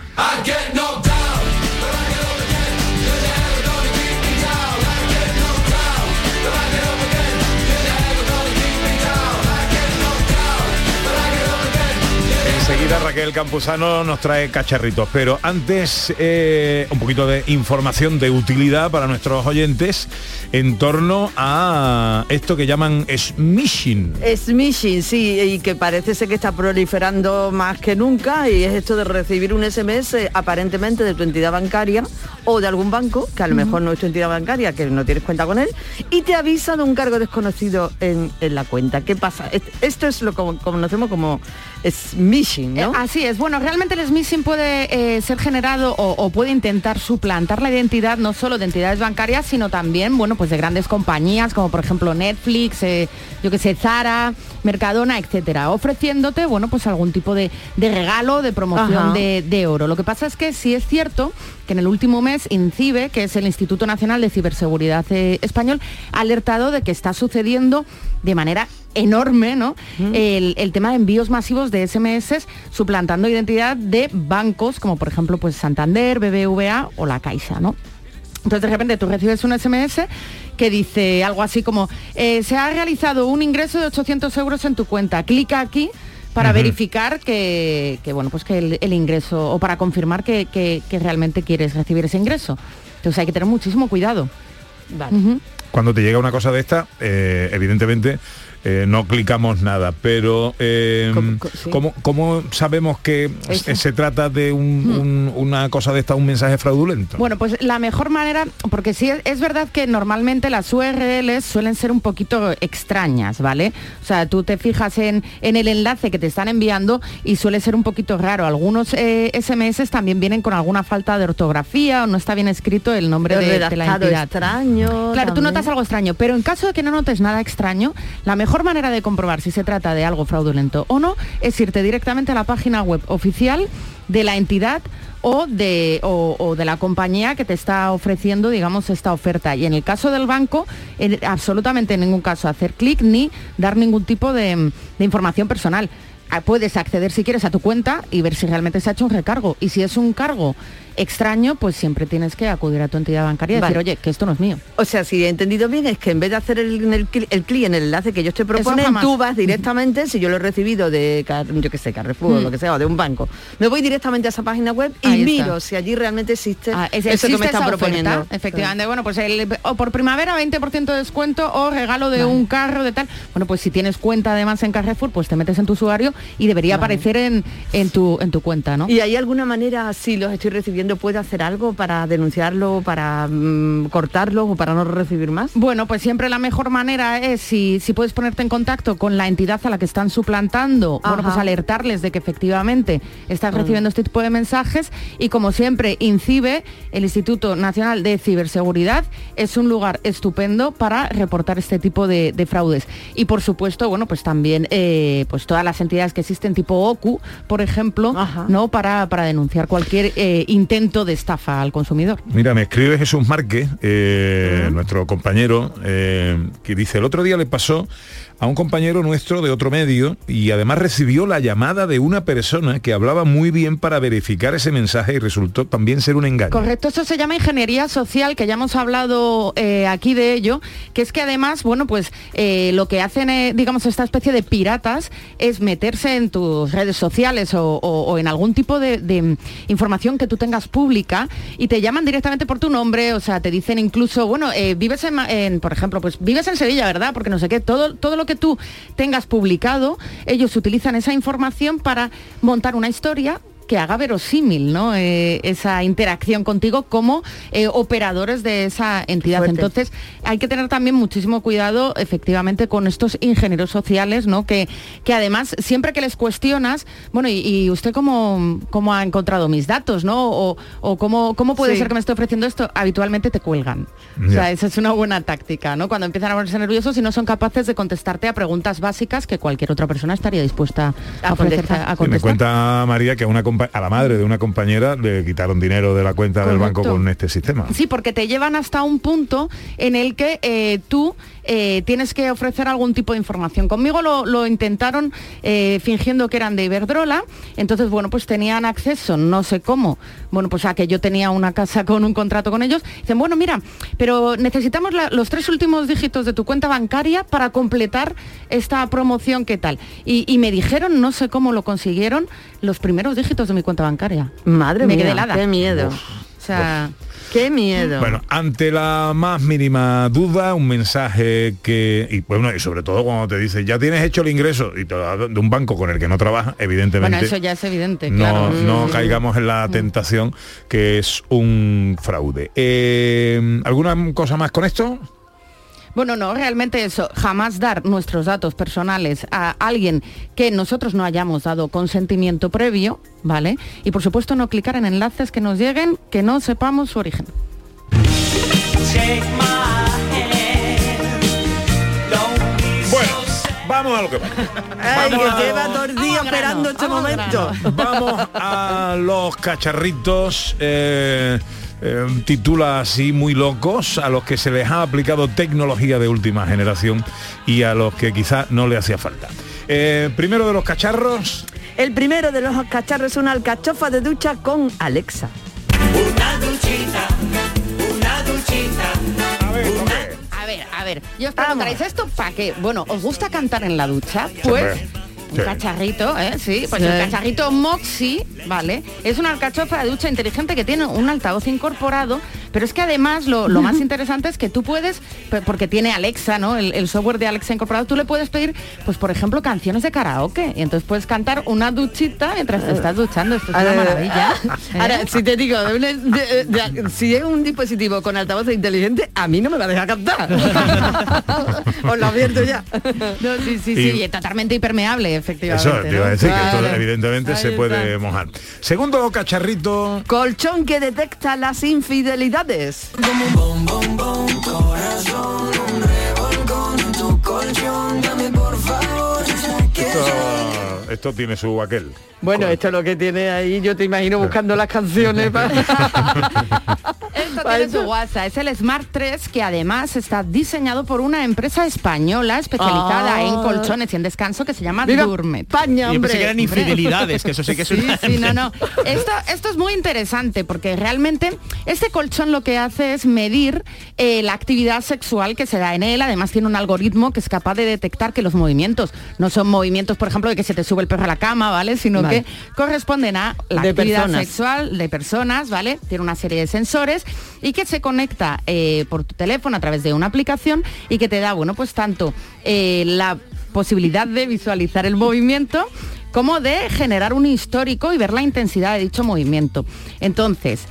S2: Enseguida Raquel Campuzano nos trae cacharritos, pero antes eh, un poquito de información de utilidad para nuestros oyentes en torno a esto que llaman smishing.
S10: Smishing, sí, y que parece ser que está proliferando más que nunca y es esto de recibir un SMS aparentemente de tu entidad bancaria o de algún banco, que a lo mejor no es tu entidad bancaria, que no tienes cuenta con él, y te avisa de un cargo desconocido en, en la cuenta. ¿Qué pasa? Esto es lo que conocemos como smishing, ¿no?
S7: Eh, Así es. Bueno, realmente el smishing puede eh, ser generado o, o puede intentar suplantar la identidad no solo de entidades bancarias, sino también, bueno, pues de grandes compañías como por ejemplo Netflix, eh, yo que sé, Zara, Mercadona, etcétera, ofreciéndote, bueno, pues algún tipo de, de regalo, de promoción de, de oro. Lo que pasa es que sí es cierto que en el último mes INCIBE, que es el Instituto Nacional de Ciberseguridad Español, ha alertado de que está sucediendo de manera enorme ¿no? el, el tema de envíos masivos de SMS suplantando identidad de bancos como por ejemplo pues Santander, BBVA o la Caixa, ¿no? Entonces de repente tú recibes un SMS que dice algo así como eh, se ha realizado un ingreso de 800 euros en tu cuenta, clica aquí para verificar que, que, bueno pues que el, el ingreso o para confirmar que, que- que realmente quieres recibir ese ingreso. Entonces hay que tener muchísimo cuidado.
S2: Cuando te llega una cosa de esta, eh, evidentemente eh, no clicamos nada, pero eh, ¿cómo, cómo sabemos que
S7: Eso.
S2: se trata de un- un- una cosa de esta, un mensaje fraudulento?
S7: Bueno, pues la mejor manera, porque sí es, es verdad que normalmente las URLs suelen ser un poquito extrañas, ¿vale? O sea, tú te fijas en, en el enlace que te están enviando y suele ser un poquito raro. Algunos eh, SMS también vienen con alguna falta de ortografía o no está bien escrito el nombre de, de la entidad.
S10: extraño.
S7: Claro, tú notas algo extraño, pero en caso de que no notes nada extraño, la mejor manera de comprobar si se trata de algo fraudulento o no es irte directamente a la página web oficial de la entidad o de, o de la compañía que te está ofreciendo, digamos, esta oferta. Y en el caso del banco, en absolutamente en ningún caso hacer clic ni dar ningún tipo de, de información personal. Ah, Puedes acceder si quieres a tu cuenta y ver si realmente se ha hecho un recargo. Y si es un cargo extraño, pues siempre tienes que acudir a tu entidad bancaria y
S10: Vale.
S7: decir, oye, que esto no es mío.
S10: O sea, si he entendido bien, es que en vez de hacer el, el, el clic en el enlace que ellos te proponen, tú vas directamente, si yo lo he recibido de, yo que sé, Carrefour o
S7: Mm.
S10: lo que sea, o de un banco, me voy directamente a esa página web y
S7: Ahí
S10: miro
S7: está.
S10: si allí realmente existe
S7: Ah, es-
S10: eso que me están proponiendo.
S7: oferta, efectivamente, bueno, pues el, o por primavera 20% de descuento o regalo de un carro de tal. Bueno, pues si tienes cuenta además en Carrefour, pues te metes en tu usuario y debería
S10: Vale.
S7: aparecer en, en, tu, en tu cuenta, ¿no?
S10: ¿Y hay alguna manera, si los estoy recibiendo, puedo hacer algo para denunciarlo, para mm, cortarlo o para no recibir más?
S7: Bueno, pues siempre la mejor manera es si, si puedes ponerte en contacto con la entidad a la que están suplantando, bueno, pues
S10: Ajá.
S7: alertarles de que efectivamente estás recibiendo este tipo de mensajes y como siempre, INCIBE, el Instituto Nacional de Ciberseguridad, es un lugar estupendo para reportar este tipo de, de fraudes. Y por supuesto, bueno, pues también eh, pues todas las entidades que existen tipo OCU, por ejemplo, ¿no? Para, para denunciar cualquier eh, intento de estafa al consumidor.
S2: Mira, me escribe Jesús Márquez, eh, nuestro compañero, eh, que dice, el otro día le pasó a un compañero nuestro de otro medio y además recibió la llamada de una persona que hablaba muy bien para verificar ese mensaje y resultó también ser un engaño.
S7: Correcto, eso se llama ingeniería social, que ya hemos hablado eh, aquí de ello, que es que además, bueno, pues eh, lo que hacen, eh, digamos, esta especie de piratas es meterse en tus redes sociales o, en algún tipo de, información que tú tengas pública y te llaman directamente por tu nombre, o sea, te dicen incluso, bueno, vives en, por ejemplo, pues vives en Sevilla, ¿verdad? Porque no sé qué, todo, todo lo que tú tengas publicado, ellos utilizan esa información para montar una historia que haga verosímil ¿no? Eh, esa interacción contigo como eh, operadores de esa entidad.
S10: Fuerte.
S7: Entonces hay que tener también muchísimo cuidado efectivamente con estos ingenieros sociales, ¿no? que, que además siempre que les cuestionas, bueno, y, y usted cómo, cómo ha encontrado mis datos, ¿no? O, o cómo, cómo puede
S10: Sí.
S7: ser que me esté ofreciendo esto, habitualmente te cuelgan. O sea, esa es una buena táctica, ¿no? Cuando empiezan a ponerse nerviosos y no son capaces de contestarte a preguntas básicas que cualquier otra persona estaría dispuesta a, ofrecerte a
S2: Y me
S7: contestar.
S2: cuenta María que a, una a la madre de una compañera le quitaron dinero de la cuenta del banco con este sistema.
S7: Sí, porque te llevan hasta un punto en el que eh, tú eh, tienes que ofrecer algún tipo de información. Conmigo lo, lo intentaron eh, fingiendo que eran de Iberdrola, entonces, bueno, pues tenían acceso, no sé cómo, bueno, pues a que yo tenía una casa con un contrato con ellos. Dicen, bueno, mira, pero necesitamos la- los tres últimos dígitos de tu cuenta bancaria para completar esta promoción, ¿qué tal? Y, y me dijeron, no sé cómo lo consiguieron, los primeros dígitos de mi cuenta bancaria.
S10: Madre
S7: me
S10: mía,
S7: quedé helada.
S10: qué miedo.
S7: O sea,
S10: qué miedo.
S2: Bueno, ante la más mínima duda, un mensaje que, y bueno, y sobre todo cuando te dice, ya tienes hecho el ingreso y te lo de un banco con el que no trabajas, evidentemente.
S7: Bueno, eso ya es evidente,
S2: no,
S7: claro.
S2: no
S7: Mm.
S2: caigamos en la tentación que es un fraude. Eh, ¿Alguna cosa más con esto?
S7: Bueno, no, realmente eso, jamás dar nuestros datos personales a alguien que nosotros no hayamos dado consentimiento previo, ¿vale? Y por supuesto no clicar en enlaces que nos lleguen que no sepamos su origen.
S2: Bueno, vamos a lo que vamos.
S10: Ay,
S2: Vamos
S10: que
S2: a-
S10: lleva dos días esperando este momento.
S2: Vamos a los cacharritos. eh, eh, titula así muy locos a los que se les ha aplicado tecnología de última generación y a los que quizás no le hacía falta. Eh, primero de los cacharros.
S10: El primero de los cacharros es una alcachofa de ducha con Alexa.
S13: Una duchita, una duchita.
S2: A ver,
S7: A ver, a ver, yo os preguntaréis esto para qué. Bueno, ¿os gusta cantar en la ducha? Pues un
S2: sí.
S7: cacharrito, ¿eh? Sí, pues
S10: Sí.
S7: el cacharrito Moxie, ¿vale? Es una alcachofa de ducha inteligente que tiene un altavoz incorporado, pero es que además lo, lo más <laughs> interesante es que tú puedes, porque tiene Alexa, ¿no? El, el software de Alexa incorporado, tú le puedes pedir, pues por ejemplo, canciones de karaoke. Y entonces puedes cantar una duchita mientras te estás duchando. Esto es una <laughs>
S10: Ahora-
S7: maravilla. ¿eh?
S10: Ahora, si te digo, de una- de- de- si es un dispositivo con altavoz inteligente, a mí no me va a dejar cantar. <laughs> Os lo advierto ya.
S7: No, sí, sí, sí, y totalmente impermeable, efectivamente.
S2: Eso te iba a
S7: ¿no?
S2: decir que esto evidentemente
S10: Ahí
S2: se
S10: está.
S2: puede mojar. Segundo cacharrito.
S10: Colchón que detecta las infidelidades.
S2: Esto, <laughs> esto tiene su aquel.
S10: Bueno, esto es lo que tiene ahí, yo te imagino buscando las canciones para... <laughs>
S7: Esto
S10: Para
S7: tiene su
S10: eso.
S7: WhatsApp, es el Smart 3 que además está diseñado por una empresa española especializada
S10: Ah.
S7: en colchones y en descanso que se llama
S10: ¡Viva
S7: Durmet.
S10: España,
S16: Y yo pensé
S10: hombre!
S16: que eran infidelidades, que eso sí que es
S7: Sí,
S16: una...
S7: sí, no, no. <laughs> Esto, esto es muy interesante porque realmente este colchón lo que hace es medir eh, la actividad sexual que se da en él. Además tiene un algoritmo que es capaz de detectar que los movimientos no son movimientos, por ejemplo, de que se te sube el perro a la cama, ¿vale? Sino
S10: Vale.
S7: que corresponden a la
S10: De
S7: actividad
S10: personas.
S7: sexual de personas, ¿vale? Tiene una serie de sensores y que se conecta eh, por tu teléfono a través de una aplicación y que te da, bueno, pues tanto eh, la posibilidad de visualizar el movimiento como de generar un histórico y ver la intensidad de dicho movimiento. Entonces,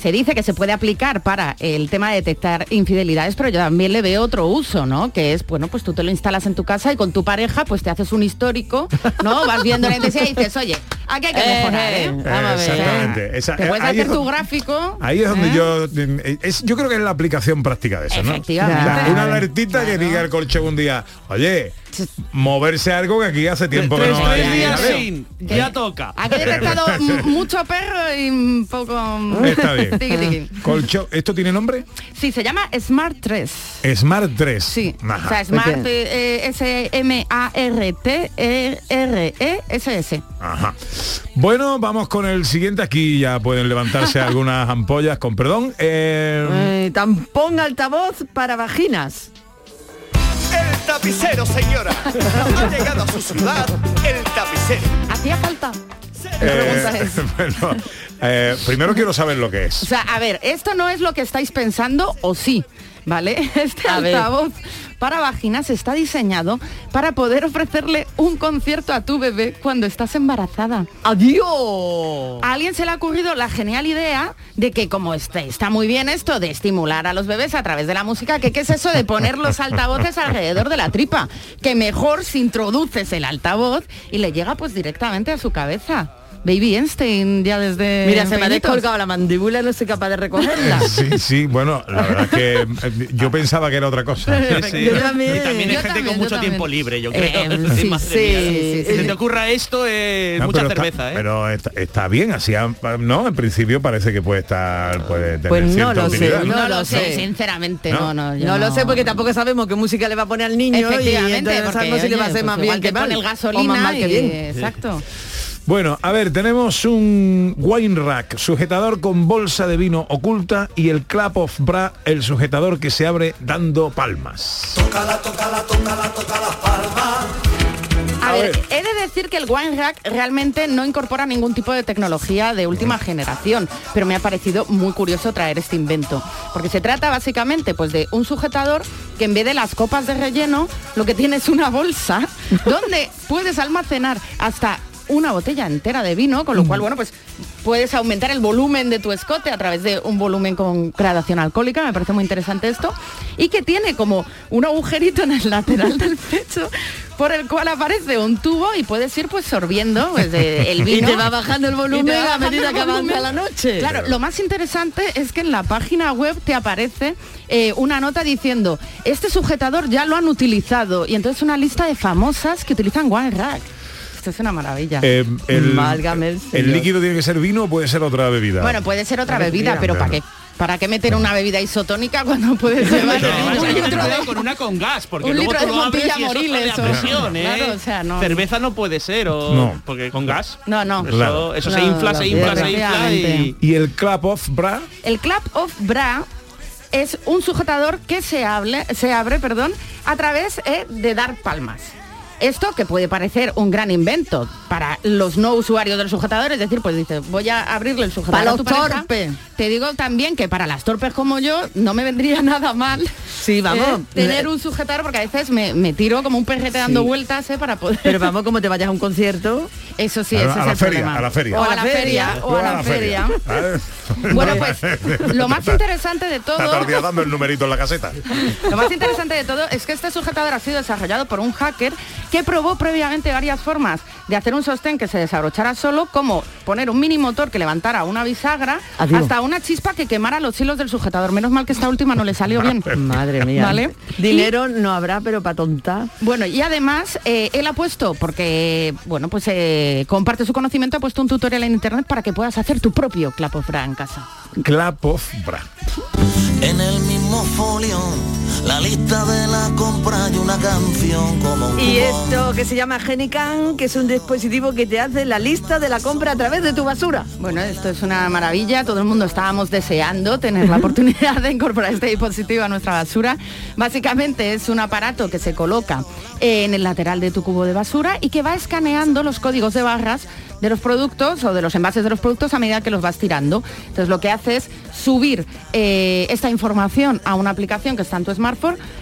S7: se dice que se puede aplicar para el tema de detectar infidelidades, pero yo también le veo otro uso, ¿no? Que es, bueno, pues tú te lo instalas en tu casa y con tu pareja pues te haces un histórico, ¿no? Vas viendo la intensidad y dices, oye, aquí hay que
S10: Eh,
S7: mejorar, ¿eh?
S10: eh,
S7: Vamos a ver.
S2: Exactamente. Esa-
S7: Te
S2: eh,
S7: puedes
S2: ahí
S7: hacer tu
S2: donde-
S7: gráfico.
S2: Ahí es donde
S7: ¿eh?
S2: yo eh, es, yo creo que es la aplicación práctica de eso, ¿no?
S7: Efectivamente.
S2: O sea, una alertita que diga el colchón un día, oye, moverse algo que aquí hace tiempo que no hay
S16: tres días
S2: jaleo".
S16: sin, ya toca.
S7: Aquí he detectado <laughs> mucho perro y un poco...
S2: Está bien. <laughs> Colchón, ¿esto tiene nombre?
S7: Sí, se llama Smart 3.
S2: Smart 3.
S7: Sí,
S2: Ajá.
S7: o sea, Smart eh, S-M-A-R-T-R-E-S-S.
S2: Ajá. Bueno, vamos con el siguiente. Aquí ya pueden levantarse <laughs> algunas ampollas, con perdón. Eh,
S10: Eh, tampón altavoz para vaginas.
S17: El tapicero, señora. Ha llegado a su ciudad el tapicero.
S7: ¿Hacía falta?
S2: eh,
S7: pregunta <laughs> es.
S2: bueno, eh, primero quiero saber lo que
S7: O
S2: es.
S7: sea, a ver, esto no es lo que estáis pensando o sí, ¿vale? <laughs> Este
S10: A ver.
S7: Para vaginas está diseñado para poder ofrecerle un concierto a tu bebé cuando estás embarazada.
S10: ¡Adiós!
S7: A alguien se le ha ocurrido la genial idea de que como este, está muy bien esto de estimular a los bebés a través de la música, que qué es eso de poner los altavoces alrededor de la tripa, que mejor si introduces el altavoz y le llega pues directamente a su cabeza. Baby Einstein ya desde
S10: Mira, se me ha descolgado la mandíbula y no soy capaz de recogerla.
S2: Sí, sí, bueno, la verdad es que eh, yo pensaba que era otra cosa.
S16: Sí.
S10: Yo también.
S16: Y también hay
S10: Yo
S16: gente
S10: también,
S16: con mucho
S10: también.
S16: tiempo libre, yo creo.
S10: Eh, sí.
S16: Si te ocurra esto, es
S2: No,
S16: mucha
S2: pero está-
S16: cerveza, ¿eh?
S2: Pero está, está bien, así, no, en principio parece que puede estar, puede tener
S10: Pues no lo sé,
S7: No,
S10: No
S7: lo sé, sinceramente,
S2: No.
S7: no, no. yo
S10: No lo sé porque tampoco sabemos qué música le va a poner al niño y
S7: Efectivamente,
S10: entonces no
S7: porque,
S10: sabemos si le va a hacer
S7: pues
S10: más bien que mal.
S7: el
S10: o
S7: gasolina
S10: más mal que
S7: y-
S10: bien.
S7: Exacto.
S2: Bueno, a ver, tenemos un wine rack, sujetador con bolsa de vino oculta y el clap of bra, el sujetador que se abre dando palmas.
S7: A ver, he de decir que el Wine Rack realmente no incorpora ningún tipo de tecnología de última generación, pero me ha parecido muy curioso traer este invento, porque se trata básicamente pues de un sujetador que en vez de las copas de relleno, lo que tiene es una bolsa <laughs> donde puedes almacenar hasta una botella entera de vino, con lo cual, bueno, pues puedes aumentar el volumen de tu escote a través de un volumen con gradación alcohólica, me parece muy interesante esto, y que tiene como un agujerito en el lateral del pecho por el cual aparece un tubo y puedes ir pues sorbiendo pues, de- <laughs> el
S10: Y
S7: vino.
S10: te va bajando el
S7: Y
S10: volumen a medida que avanza la noche.
S7: Claro, lo más interesante es que en la página web te aparece eh, una nota diciendo, este sujetador ya lo han utilizado, y entonces una lista de famosas que utilizan One Rack. Esto es una maravilla.
S2: Eh, el, líquido tiene que ser vino o puede ser otra bebida.
S7: Bueno, puede ser otra bebida, pero ¿para qué? ¿Para qué meter una bebida isotónica cuando puedes llevar
S16: No,
S7: un litro de-
S16: con una con gas, porque
S7: un
S16: luego
S7: litro
S16: tú
S7: de
S16: lo abres y
S7: Moriles,
S16: presión, ¿eh?
S7: Claro, o sea, no.
S16: Cerveza no puede ser, o
S2: No.
S16: porque con gas.
S7: No, no.
S16: Eso,
S2: Claro.
S16: eso
S7: No,
S16: se infla,
S7: no,
S16: se infla, se infla y...
S2: y el clap of bra,
S7: El clap of bra es un sujetador que se, hable- se abre perdón, a través eh, de dar palmas. Esto que puede parecer un gran invento para los no usuarios del sujetador, es decir, pues dice, voy a abrirle el sujetador
S10: Para
S7: a tu
S10: los
S7: pareja.
S10: torpes.
S7: Te digo también que para las torpes como yo no me vendría <laughs> nada mal
S10: Sí, vamos.
S7: eh, tener un sujetador porque a veces me, me tiro como un perrete dando vueltas eh, para poder.
S10: Pero vamos, como te vayas a un concierto.
S7: Eso sí,
S2: A la-
S7: ese
S2: a
S7: es
S2: la
S7: el
S2: feria,
S7: problema.
S2: a la feria.
S7: O a la feria, o a la feria. <laughs> Bueno, pues lo más interesante de todo
S2: Está todo el día dando el numerito en la caseta. <laughs>
S7: Lo más interesante de todo es que este sujetador ha sido desarrollado por un hacker que probó previamente varias formas de hacer un sostén que se desabrochara solo, como poner un mini motor que levantara una bisagra,
S10: Adiós.
S7: hasta una chispa que quemara los hilos del sujetador. Menos mal que esta última no le salió bien.
S10: Madre mía.
S7: ¿Vale?
S10: Dinero no habrá, pero para tontar.
S7: Bueno, y además eh, él ha puesto, porque bueno, pues eh, comparte su conocimiento, ha puesto un tutorial en internet para que puedas hacer tu propio clap of bra en casa.
S2: Clap of bra.
S3: En el mismo folio, la lista de la compra y una canción como un
S10: Y esto que se llama Genican, que es un dispositivo que te hace la lista de la compra a través de tu basura.
S7: Bueno, esto es una maravilla, todo el mundo estábamos deseando tener la <laughs> oportunidad de incorporar este dispositivo a nuestra basura. Básicamente es un aparato que se coloca en el lateral de tu cubo de basura y que va escaneando los códigos de barras de los productos o de los envases de los productos a medida que los vas tirando. Entonces lo que hace es subir eh, esta información a una aplicación que está en tu smartphone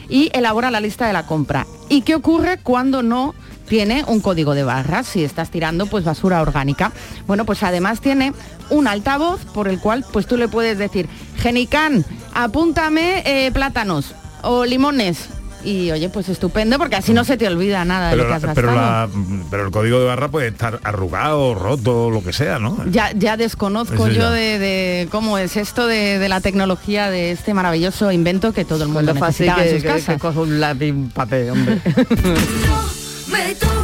S7: y elabora la lista de la compra. ¿Y qué ocurre cuando no tiene un código de barras si estás tirando pues basura orgánica. Bueno, pues además tiene un altavoz por el cual pues tú le puedes decir, Genican, apúntame eh, plátanos o limones. Y oye, pues estupendo porque así no se te olvida nada de
S2: Pero,
S7: lo que has
S2: la-
S7: gastado.
S2: pero, la- pero el código de barra puede estar arrugado, roto, lo que sea, ¿no?
S7: Ya, ya desconozco yo
S2: ya.
S7: de, de cómo es esto de, de la tecnología de este maravilloso invento que todo el mundo
S10: Lo que,
S7: en sus
S10: que-
S7: casas.
S10: que cojo un lápiz un papel, hombre. <laughs>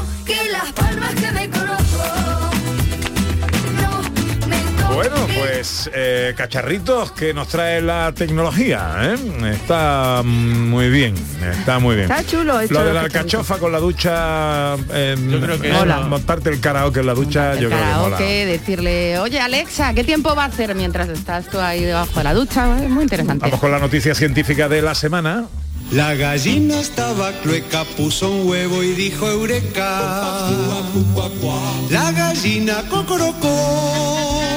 S2: pues eh, cacharritos que nos trae la tecnología, ¿eh? Está muy bien, está muy bien.
S10: Está chulo esto
S2: Lo de la alcachofa con la ducha, eh,
S16: Yo creo que
S2: eh,
S16: mola.
S2: montarte el karaoke en la ducha,
S7: El
S2: yo creo que mola.
S7: karaoke, decirle, oye Alexa, ¿qué tiempo va a hacer mientras estás tú ahí debajo de la ducha? Es muy interesante.
S2: Vamos con la noticia científica de la semana.
S18: La gallina estaba clueca, puso un huevo y dijo eureka. La gallina cocorocó.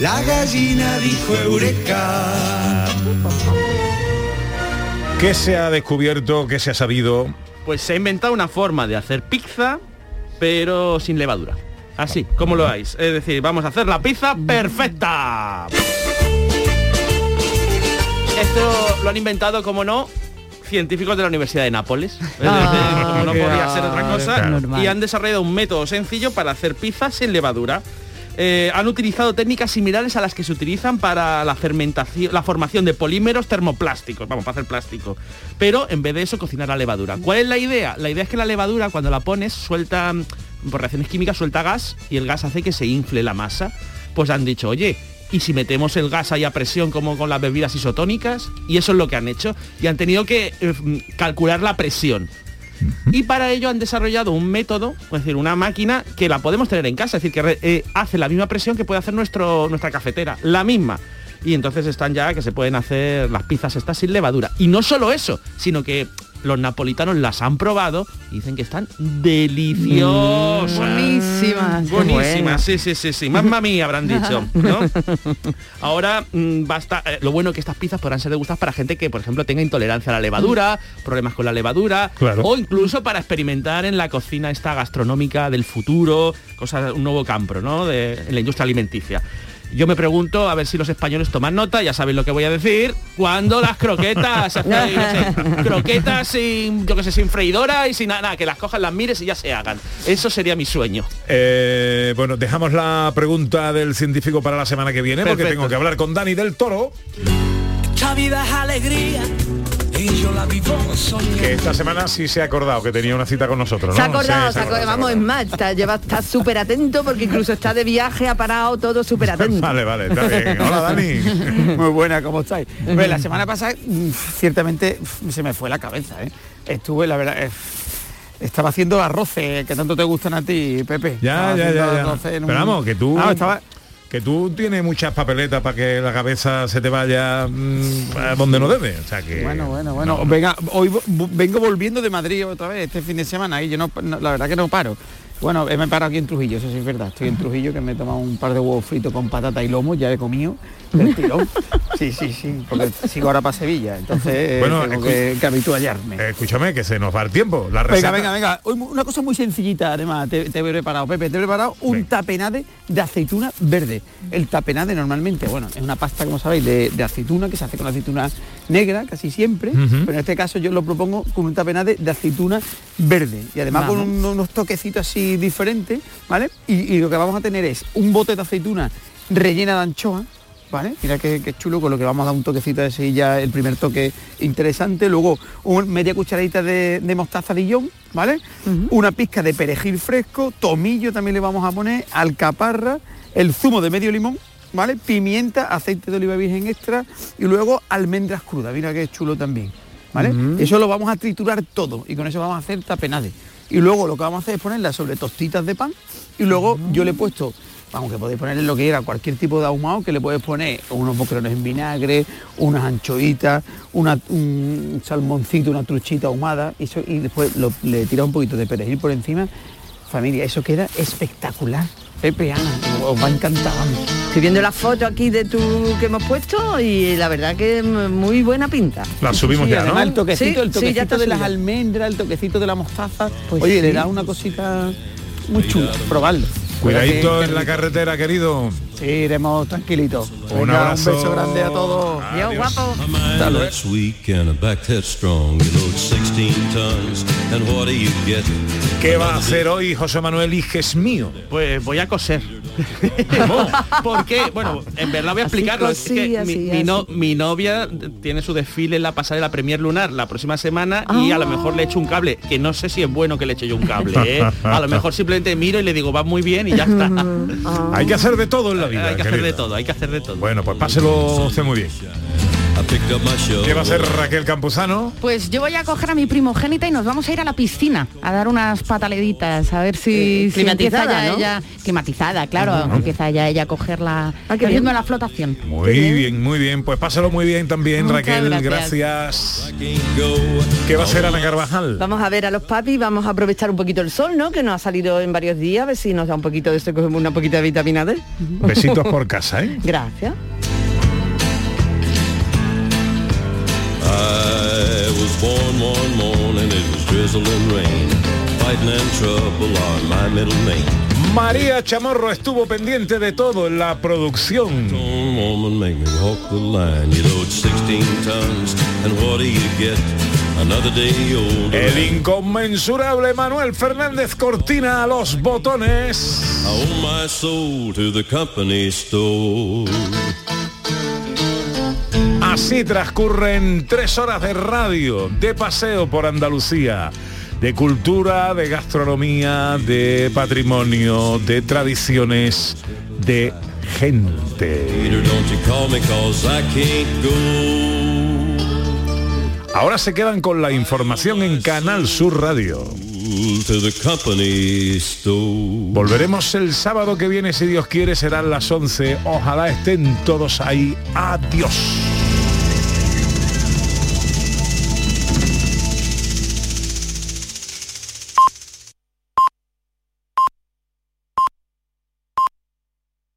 S18: La gallina dijo eureka.
S2: ¿Qué se ha descubierto, qué se ha sabido?
S9: Pues se ha inventado una forma de hacer pizza, pero sin levadura. Así, como lo veis. Es decir, vamos a hacer la pizza perfecta. Esto lo han inventado, como no, científicos de la Universidad de Nápoles. Es
S10: Ah,
S9: como no podía ser otra cosa. Y han desarrollado un método sencillo para hacer pizza sin levadura. Eh, han utilizado técnicas similares a las que se utilizan para la fermentación, la formación de polímeros termoplásticos, vamos, para hacer plástico. Pero en vez de eso, cocinar la levadura. ¿Cuál es la idea? La idea es que la levadura, cuando la pones, suelta, mm, por reacciones químicas, suelta gas y el gas hace que se infle la masa. Pues han dicho, oye, ¿y si metemos el gas ahí a presión como con las bebidas isotónicas? Y eso es lo que han hecho. Y han tenido que eh, mm, calcular la presión. Y para ello han desarrollado un método, es decir, una máquina que la podemos tener en casa, es decir, que eh, hace la misma presión que puede hacer nuestro, nuestra cafetera, la misma. Y entonces están ya que se pueden hacer las pizzas estas sin levadura. Y no solo eso, sino que los napolitanos las han probado y dicen que están deliciosas.
S10: buenísimas.
S9: Buenísimas, sí, sí, sí, sí. Mamma mía habrán <laughs> dicho, ¿no? Ahora mm, basta. eh, lo bueno que estas pizzas podrán ser degustadas para gente que, por ejemplo, tenga intolerancia a la levadura, problemas con la levadura,
S2: Claro.
S9: o incluso para experimentar en la cocina esta gastronómica del futuro, cosa, un nuevo campo, ¿no? De, en la industria alimenticia. Yo me pregunto a ver si los españoles toman nota, ya saben lo que voy a decir, cuando las croquetas, <laughs> se hacen, no sé, croquetas sin, yo que sé, sin freidora y sin nada, nada, que las cojan, las mires y ya se hagan. Eso sería mi sueño.
S2: Eh, bueno, dejamos la pregunta del científico para la semana que viene, porque tengo que hablar con Dani del Toro,
S18: Esta vida es alegría
S2: que esta semana sí se ha acordado que tenía una cita con nosotros, ¿no?
S10: Se ha acordado,
S2: Sí,
S10: se ha acordado. vamos, es más, está, lleva, está súper atento porque incluso está de viaje, ha parado todo súper <laughs> atento.
S2: Vale, vale, está bien. Hola, Dani. <laughs>
S19: Muy buena, ¿cómo estáis? Pues la semana pasada, mm, ciertamente, f- se me fue la cabeza, ¿eh? Estuve, la verdad, eh, estaba haciendo arroces que tanto te gustan a ti, Pepe.
S2: Ya,
S19: Estaba
S2: ya, ya, ya.
S19: en
S2: Pero
S19: un-
S2: vamos, que tú...
S19: Ah, estaba,
S2: Que tú tienes muchas papeletas para que la cabeza se te vaya mm, a donde no debe. O sea que.
S19: Bueno, bueno, bueno. Venga, hoy vengo volviendo de Madrid otra vez este fin de semana y yo no- la verdad que no paro. Bueno, eh, me he parado aquí en Trujillo, eso sí es verdad. Estoy en Trujillo que me he tomado un par de huevos fritos con patata y lomo, ya he comido del <laughs> tirón. Sí, sí, sí, porque sigo ahora para Sevilla, entonces eh,
S2: Bueno,
S19: tengo que, que habituallarme.
S2: Escúchame, que se nos va el tiempo. La
S19: Venga,
S2: receta.
S19: venga, venga. Mu- una cosa muy sencillita, además, te, te he preparado, Pepe, te he preparado un tapenade de aceituna verde. El tapenade normalmente, bueno, es una pasta, como sabéis, de, de aceituna, que se hace con aceituna negra casi siempre, pero en este caso yo lo propongo con un tapenade de aceituna verde. Y además con un- unos toquecitos así diferentes, ¿vale? Y, y lo que vamos a tener es un bote de aceituna rellena de anchoa, ¿vale? Mira qué, qué chulo, con lo que vamos a dar un toquecito de ya el primer toque interesante. Luego un- media cucharadita de, de mostaza Dijon, ¿vale? Una pizca de perejil fresco, tomillo también le vamos a poner, alcaparra, el zumo de medio limón, ¿vale? Pimienta, aceite de oliva virgen extra y luego almendras crudas. Mira qué chulo también, ¿vale? Eso lo vamos a triturar todo y con eso vamos a hacer tapenade. Y luego lo que vamos a hacer es ponerla sobre tostitas de pan y luego yo le he puesto Vamos, que podéis ponerle lo que era, cualquier tipo de ahumado, que le puedes poner unos boquerones en vinagre, unas anchoitas, una- un salmoncito, una truchita ahumada, eso, y después lo- le tiras un poquito de perejil por encima. Familia, eso queda espectacular. Pepe, Ana, os va a encantar.
S10: Estoy viendo la foto aquí de tu que hemos puesto y la verdad que muy buena pinta.
S2: La subimos
S19: Sí,
S2: ya, ¿no?
S19: El toquecito, el
S10: Sí, sí, ya
S19: toquecito de las almendras, el toquecito de la mostaza.
S10: Pues
S19: Oye, le da una cosita muy chula. Probarlo.
S2: Cuidadito en la carretera, querido.
S19: Sí, iremos tranquilitos.
S2: Un abrazo.
S19: un beso grande a todos.
S10: Adiós, guapo.
S20: A mind that's weak and a back that's strong. You load 16 tons, and what do you get?
S2: ¿Qué va a hacer hoy José Manuel Hijes mío?
S9: Pues voy a coser. <laughs> ¿Por qué? Bueno, en verdad voy a
S10: Así
S9: explicarlo. Es que
S10: así,
S9: mi, mi no-
S10: así.
S9: mi novia tiene su desfile en la pasarela Premier Lunar la próxima semana y a lo mejor le echo un cable, que no sé si es bueno que le eche yo un cable. ¿eh? <laughs> A lo mejor simplemente miro y le digo, va muy bien y ya está.
S2: Hay que hacer de todo en la vida.
S9: Hay que hacer de todo, hay que hacer de todo.
S2: Bueno, pues páselo usted muy bien. ¿Qué va a hacer Raquel Campuzano?
S7: Pues yo voy a coger a mi primogénita y nos vamos a ir a la piscina a dar unas pataleditas, a ver si,
S10: Eh,
S7: si empieza
S10: climatizada,
S7: ya
S10: ¿no?
S7: ella, climatizada, claro,
S2: Ajá.
S7: empieza ya ella a coger la,
S10: qué
S7: el
S10: bien.
S7: ritmo de la flotación.
S2: Muy bien, muy bien. Pues pásalo muy bien también,
S7: Muchas
S2: Raquel.
S7: gracias.
S2: Gracias. ¿Qué va a hacer Ana Carvajal?
S10: Vamos a ver a los papis, vamos a aprovechar un poquito el sol, ¿no? Que nos ha salido en varios días, a ver si nos da un poquito de esto, cogemos una poquita de vitamina D.
S2: Besitos por casa, ¿eh?
S10: Gracias.
S20: I was born one morning, it was drizzling rain. Fighting and trouble are my middle name.
S2: María Chamorro estuvo pendiente de todo en la producción.
S20: One woman make me walk the line. You load 16 tons, and what do you get? Another day older.
S2: El inconmensurable Manuel Fernández Cortina a los botones. Así transcurren tres horas de radio, de paseo por Andalucía, de cultura, de gastronomía, de patrimonio, de tradiciones, de gente. Ahora se quedan con la información en Canal Sur Radio. Volveremos el sábado que viene, si Dios quiere, serán las 11. Ojalá estén todos ahí. Adiós.